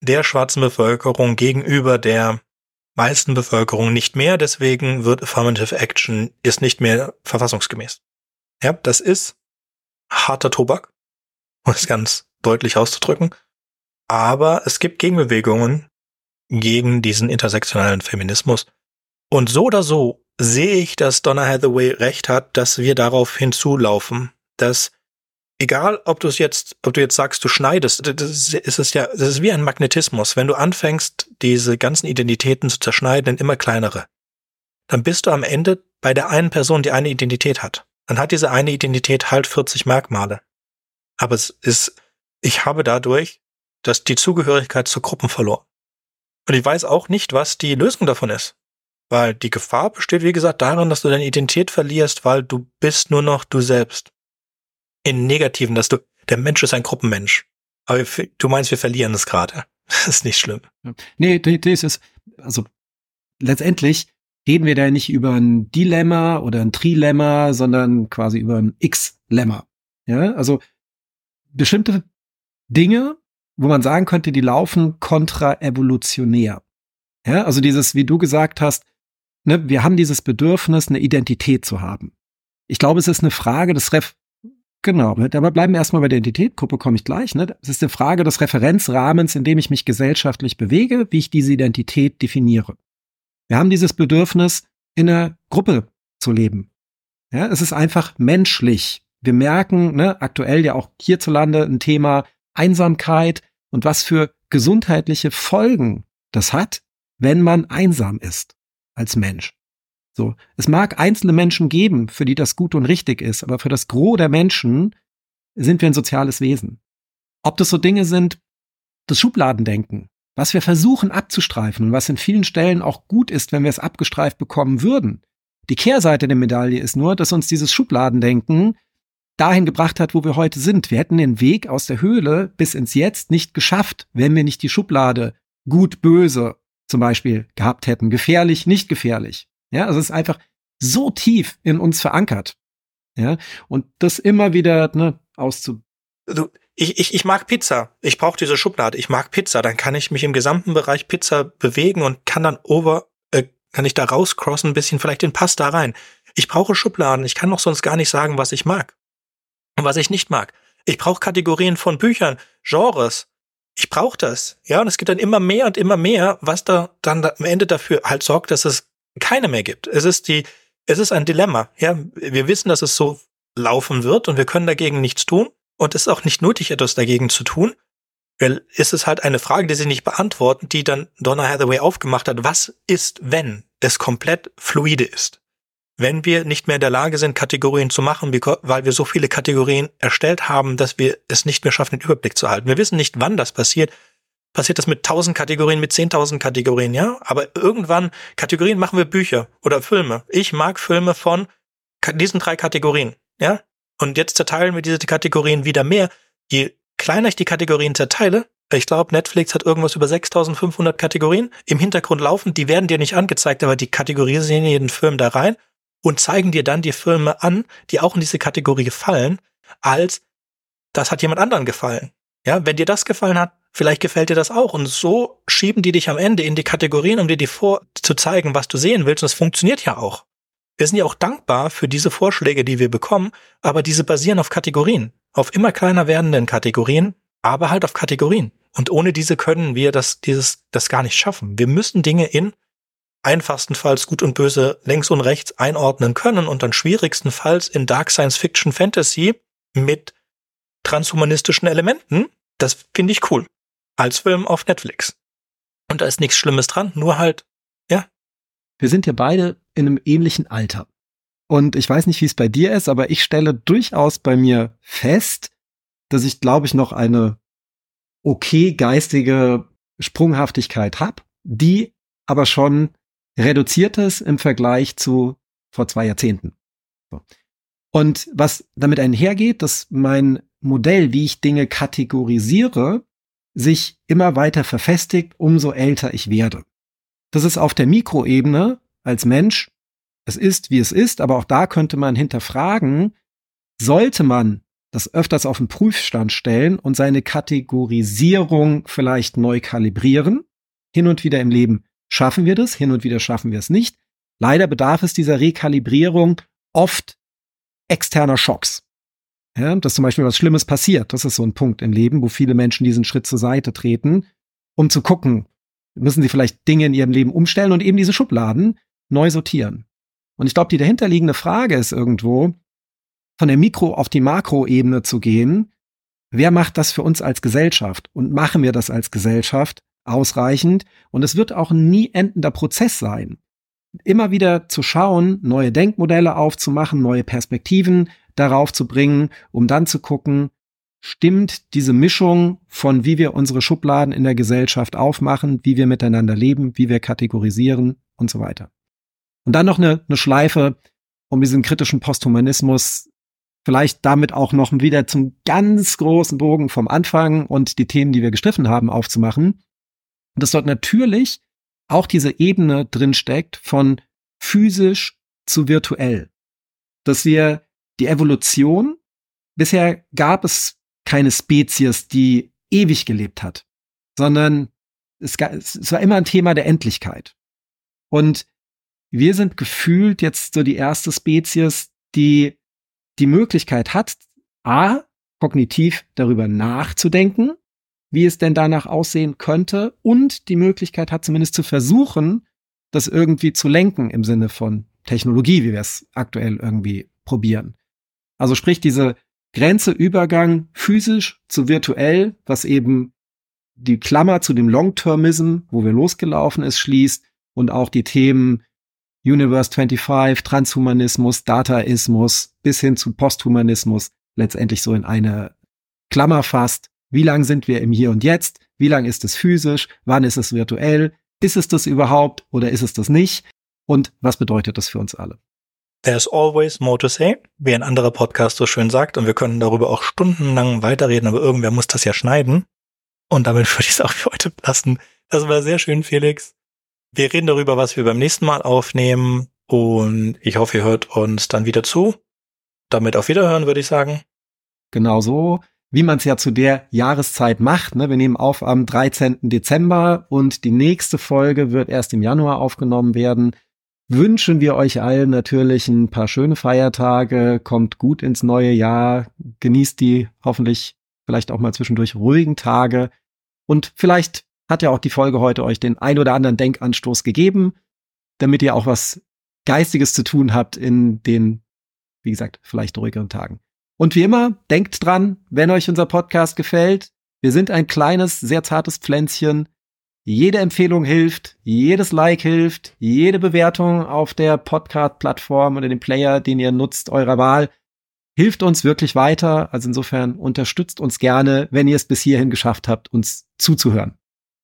der schwarzen Bevölkerung gegenüber der meisten Bevölkerung nicht mehr, deswegen wird Affirmative Action ist nicht mehr verfassungsgemäß. Ja, das ist harter Tobak, um es ganz deutlich auszudrücken. Aber es gibt Gegenbewegungen gegen diesen intersektionalen Feminismus. Und so oder so sehe ich, dass Donna Hathaway recht hat, dass wir darauf hinzulaufen, dass egal, ob du es jetzt, ob du jetzt sagst, du schneidest, das ist es ja, das ist wie ein Magnetismus. Wenn du anfängst, diese ganzen Identitäten zu zerschneiden in immer kleinere, dann bist du am Ende bei der einen Person, die eine Identität hat. Dann hat diese eine Identität halt 40 Merkmale. Aber es ist, ich habe dadurch, dass die Zugehörigkeit zu Gruppen verloren. Und ich weiß auch nicht, was die Lösung davon ist. Weil die Gefahr besteht, wie gesagt, darin, dass du deine Identität verlierst, weil du bist nur noch du selbst. In Negativen, dass du, der Mensch ist ein Gruppenmensch. Aber du meinst, wir verlieren es gerade. Das ist nicht schlimm. Nee, das ist, also letztendlich reden wir da nicht über ein Dilemma oder ein Trilemma, sondern quasi über ein X-Lemma. Ja, also bestimmte Dinge, wo man sagen könnte, die laufen kontraevolutionär. Ja, also dieses, wie du gesagt hast, ne, wir haben dieses Bedürfnis, eine Identität zu haben. Ich glaube, es ist eine Frage des Ref Genau, aber bleiben wir erstmal bei der Identitätgruppe, komme ich gleich. Ne? Es ist eine Frage des Referenzrahmens, in dem ich mich gesellschaftlich bewege, wie ich diese Identität definiere. Wir haben dieses Bedürfnis, in einer Gruppe zu leben. Ja, es ist einfach menschlich. Wir merken, ne, aktuell ja auch hierzulande ein Thema Einsamkeit und was für gesundheitliche Folgen das hat, wenn man einsam ist als Mensch. So, es mag einzelne Menschen geben, für die das gut und richtig ist, aber für das Gros der Menschen sind wir ein soziales Wesen. Ob das so Dinge sind, das Schubladendenken, was wir versuchen abzustreifen und was in vielen Stellen auch gut ist, wenn wir es abgestreift bekommen würden. Die Kehrseite der Medaille ist nur, dass uns dieses Schubladendenken dahin gebracht hat, wo wir heute sind. Wir hätten den Weg aus der Höhle bis ins Jetzt nicht geschafft, wenn wir nicht die Schublade gut, böse zum Beispiel gehabt hätten. Gefährlich, nicht gefährlich. Ja, also es ist einfach so tief in uns verankert. Ja, und das immer wieder ne, auszu. Du, ich, ich, ich mag Pizza. Ich brauche diese Schublade. Ich mag Pizza. Dann kann ich mich im gesamten Bereich Pizza bewegen und kann dann over, äh, kann ich da rauscrossen, ein bisschen vielleicht den Pasta rein. Ich brauche Schubladen. Ich kann doch sonst gar nicht sagen, was ich mag und was ich nicht mag. Ich brauche Kategorien von Büchern, Genres. Ich brauche das. Ja, und es gibt dann immer mehr und immer mehr, was da dann am Ende dafür halt sorgt, dass es keine mehr gibt. Es ist die, es ist ein Dilemma. Ja, wir wissen, dass es so laufen wird und wir können dagegen nichts tun. Und es ist auch nicht nötig, etwas dagegen zu tun. Weil es ist halt eine Frage, die sie nicht beantworten, die dann Donna Hathaway aufgemacht hat. Was ist, wenn es komplett fluide ist? Wenn wir nicht mehr in der Lage sind, Kategorien zu machen, weil wir so viele Kategorien erstellt haben, dass wir es nicht mehr schaffen, den Überblick zu halten. Wir wissen nicht, wann das passiert passiert das mit tausend Kategorien, mit zehntausend Kategorien, ja. Aber irgendwann, Kategorien machen wir Bücher oder Filme. Ich mag Filme von diesen drei Kategorien, ja. Und jetzt zerteilen wir diese Kategorien wieder mehr. Je kleiner ich die Kategorien zerteile, ich glaube, Netflix hat irgendwas über 6500 Kategorien im Hintergrund laufen, die werden dir nicht angezeigt, aber die kategorisieren jeden Film da rein und zeigen dir dann die Filme an, die auch in diese Kategorie fallen, als das hat jemand anderen gefallen. Ja, wenn dir das gefallen hat, vielleicht gefällt dir das auch. Und so schieben die dich am Ende in die Kategorien, um dir die vor zu zeigen, was du sehen willst. Und es funktioniert ja auch. Wir sind ja auch dankbar für diese Vorschläge, die wir bekommen, aber diese basieren auf Kategorien, auf immer kleiner werdenden Kategorien, aber halt auf Kategorien. Und ohne diese können wir das, dieses, das gar nicht schaffen. Wir müssen Dinge in einfachstenfalls gut und böse links und rechts einordnen können und dann schwierigstenfalls in Dark Science Fiction Fantasy mit transhumanistischen Elementen. Das finde ich cool. Als Film auf Netflix. Und da ist nichts Schlimmes dran, nur halt, ja. Wir sind ja beide in einem ähnlichen Alter. Und ich weiß nicht, wie es bei dir ist, aber ich stelle durchaus bei mir fest, dass ich, glaube ich, noch eine okay geistige Sprunghaftigkeit habe, die aber schon reduziert ist im Vergleich zu vor zwei Jahrzehnten. Und was damit einhergeht, dass mein Modell, wie ich Dinge kategorisiere, sich immer weiter verfestigt, umso älter ich werde. Das ist auf der Mikroebene als Mensch, es ist, wie es ist, aber auch da könnte man hinterfragen, sollte man das öfters auf den Prüfstand stellen und seine Kategorisierung vielleicht neu kalibrieren. Hin und wieder im Leben schaffen wir das, hin und wieder schaffen wir es nicht. Leider bedarf es dieser Rekalibrierung oft externer Schocks. Ja, dass zum Beispiel was Schlimmes passiert. Das ist so ein Punkt im Leben, wo viele Menschen diesen Schritt zur Seite treten, um zu gucken, müssen sie vielleicht Dinge in ihrem Leben umstellen und eben diese Schubladen neu sortieren. Und ich glaube, die dahinterliegende Frage ist irgendwo, von der Mikro- auf die Makroebene zu gehen. Wer macht das für uns als Gesellschaft? Und machen wir das als Gesellschaft ausreichend? Und es wird auch ein nie endender Prozess sein. Immer wieder zu schauen, neue Denkmodelle aufzumachen, neue Perspektiven darauf zu bringen, um dann zu gucken, stimmt diese Mischung von wie wir unsere Schubladen in der Gesellschaft aufmachen, wie wir miteinander leben, wie wir kategorisieren und so weiter. Und dann noch eine, eine Schleife um diesen kritischen Posthumanismus vielleicht damit auch noch wieder zum ganz großen Bogen vom Anfang und die Themen, die wir gestriffen haben, aufzumachen. Und dass dort natürlich auch diese Ebene drin steckt von physisch zu virtuell. Dass wir die Evolution, bisher gab es keine Spezies, die ewig gelebt hat, sondern es, es war immer ein Thema der Endlichkeit. Und wir sind gefühlt jetzt so die erste Spezies, die die Möglichkeit hat, a, kognitiv darüber nachzudenken, wie es denn danach aussehen könnte und die Möglichkeit hat, zumindest zu versuchen, das irgendwie zu lenken im Sinne von Technologie, wie wir es aktuell irgendwie probieren. Also sprich, diese Grenze Übergang physisch zu virtuell, was eben die Klammer zu dem Long-Termism, wo wir losgelaufen ist, schließt und auch die Themen Universe 25, Transhumanismus, Dataismus bis hin zu Posthumanismus letztendlich so in eine Klammer fasst. Wie lang sind wir im Hier und Jetzt? Wie lang ist es physisch? Wann ist es virtuell? Ist es das überhaupt oder ist es das nicht? Und was bedeutet das für uns alle? There's always more to say, wie ein anderer Podcast so schön sagt, und wir können darüber auch stundenlang weiterreden, aber irgendwer muss das ja schneiden. Und damit würde ich es auch für heute lassen. Das war sehr schön, Felix. Wir reden darüber, was wir beim nächsten Mal aufnehmen und ich hoffe, ihr hört uns dann wieder zu. Damit auf Wiederhören, würde ich sagen. Genau so, wie man es ja zu der Jahreszeit macht. Ne? Wir nehmen auf am 13. Dezember und die nächste Folge wird erst im Januar aufgenommen werden. Wünschen wir euch allen natürlich ein paar schöne Feiertage, kommt gut ins neue Jahr, genießt die hoffentlich vielleicht auch mal zwischendurch ruhigen Tage und vielleicht hat ja auch die Folge heute euch den ein oder anderen Denkanstoß gegeben, damit ihr auch was Geistiges zu tun habt in den, wie gesagt, vielleicht ruhigeren Tagen. Und wie immer, denkt dran, wenn euch unser Podcast gefällt, wir sind ein kleines, sehr zartes Pflänzchen. Jede Empfehlung hilft, jedes Like hilft, jede Bewertung auf der Podcast-Plattform oder dem Player, den ihr nutzt, eurer Wahl, hilft uns wirklich weiter. Also insofern unterstützt uns gerne, wenn ihr es bis hierhin geschafft habt, uns zuzuhören.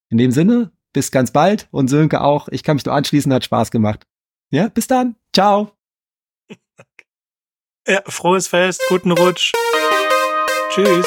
In dem Sinne, bis ganz bald und Sönke auch. Ich kann mich nur anschließen, hat Spaß gemacht. Ja, bis dann. Ciao. Ja, frohes Fest, guten Rutsch. Tschüss.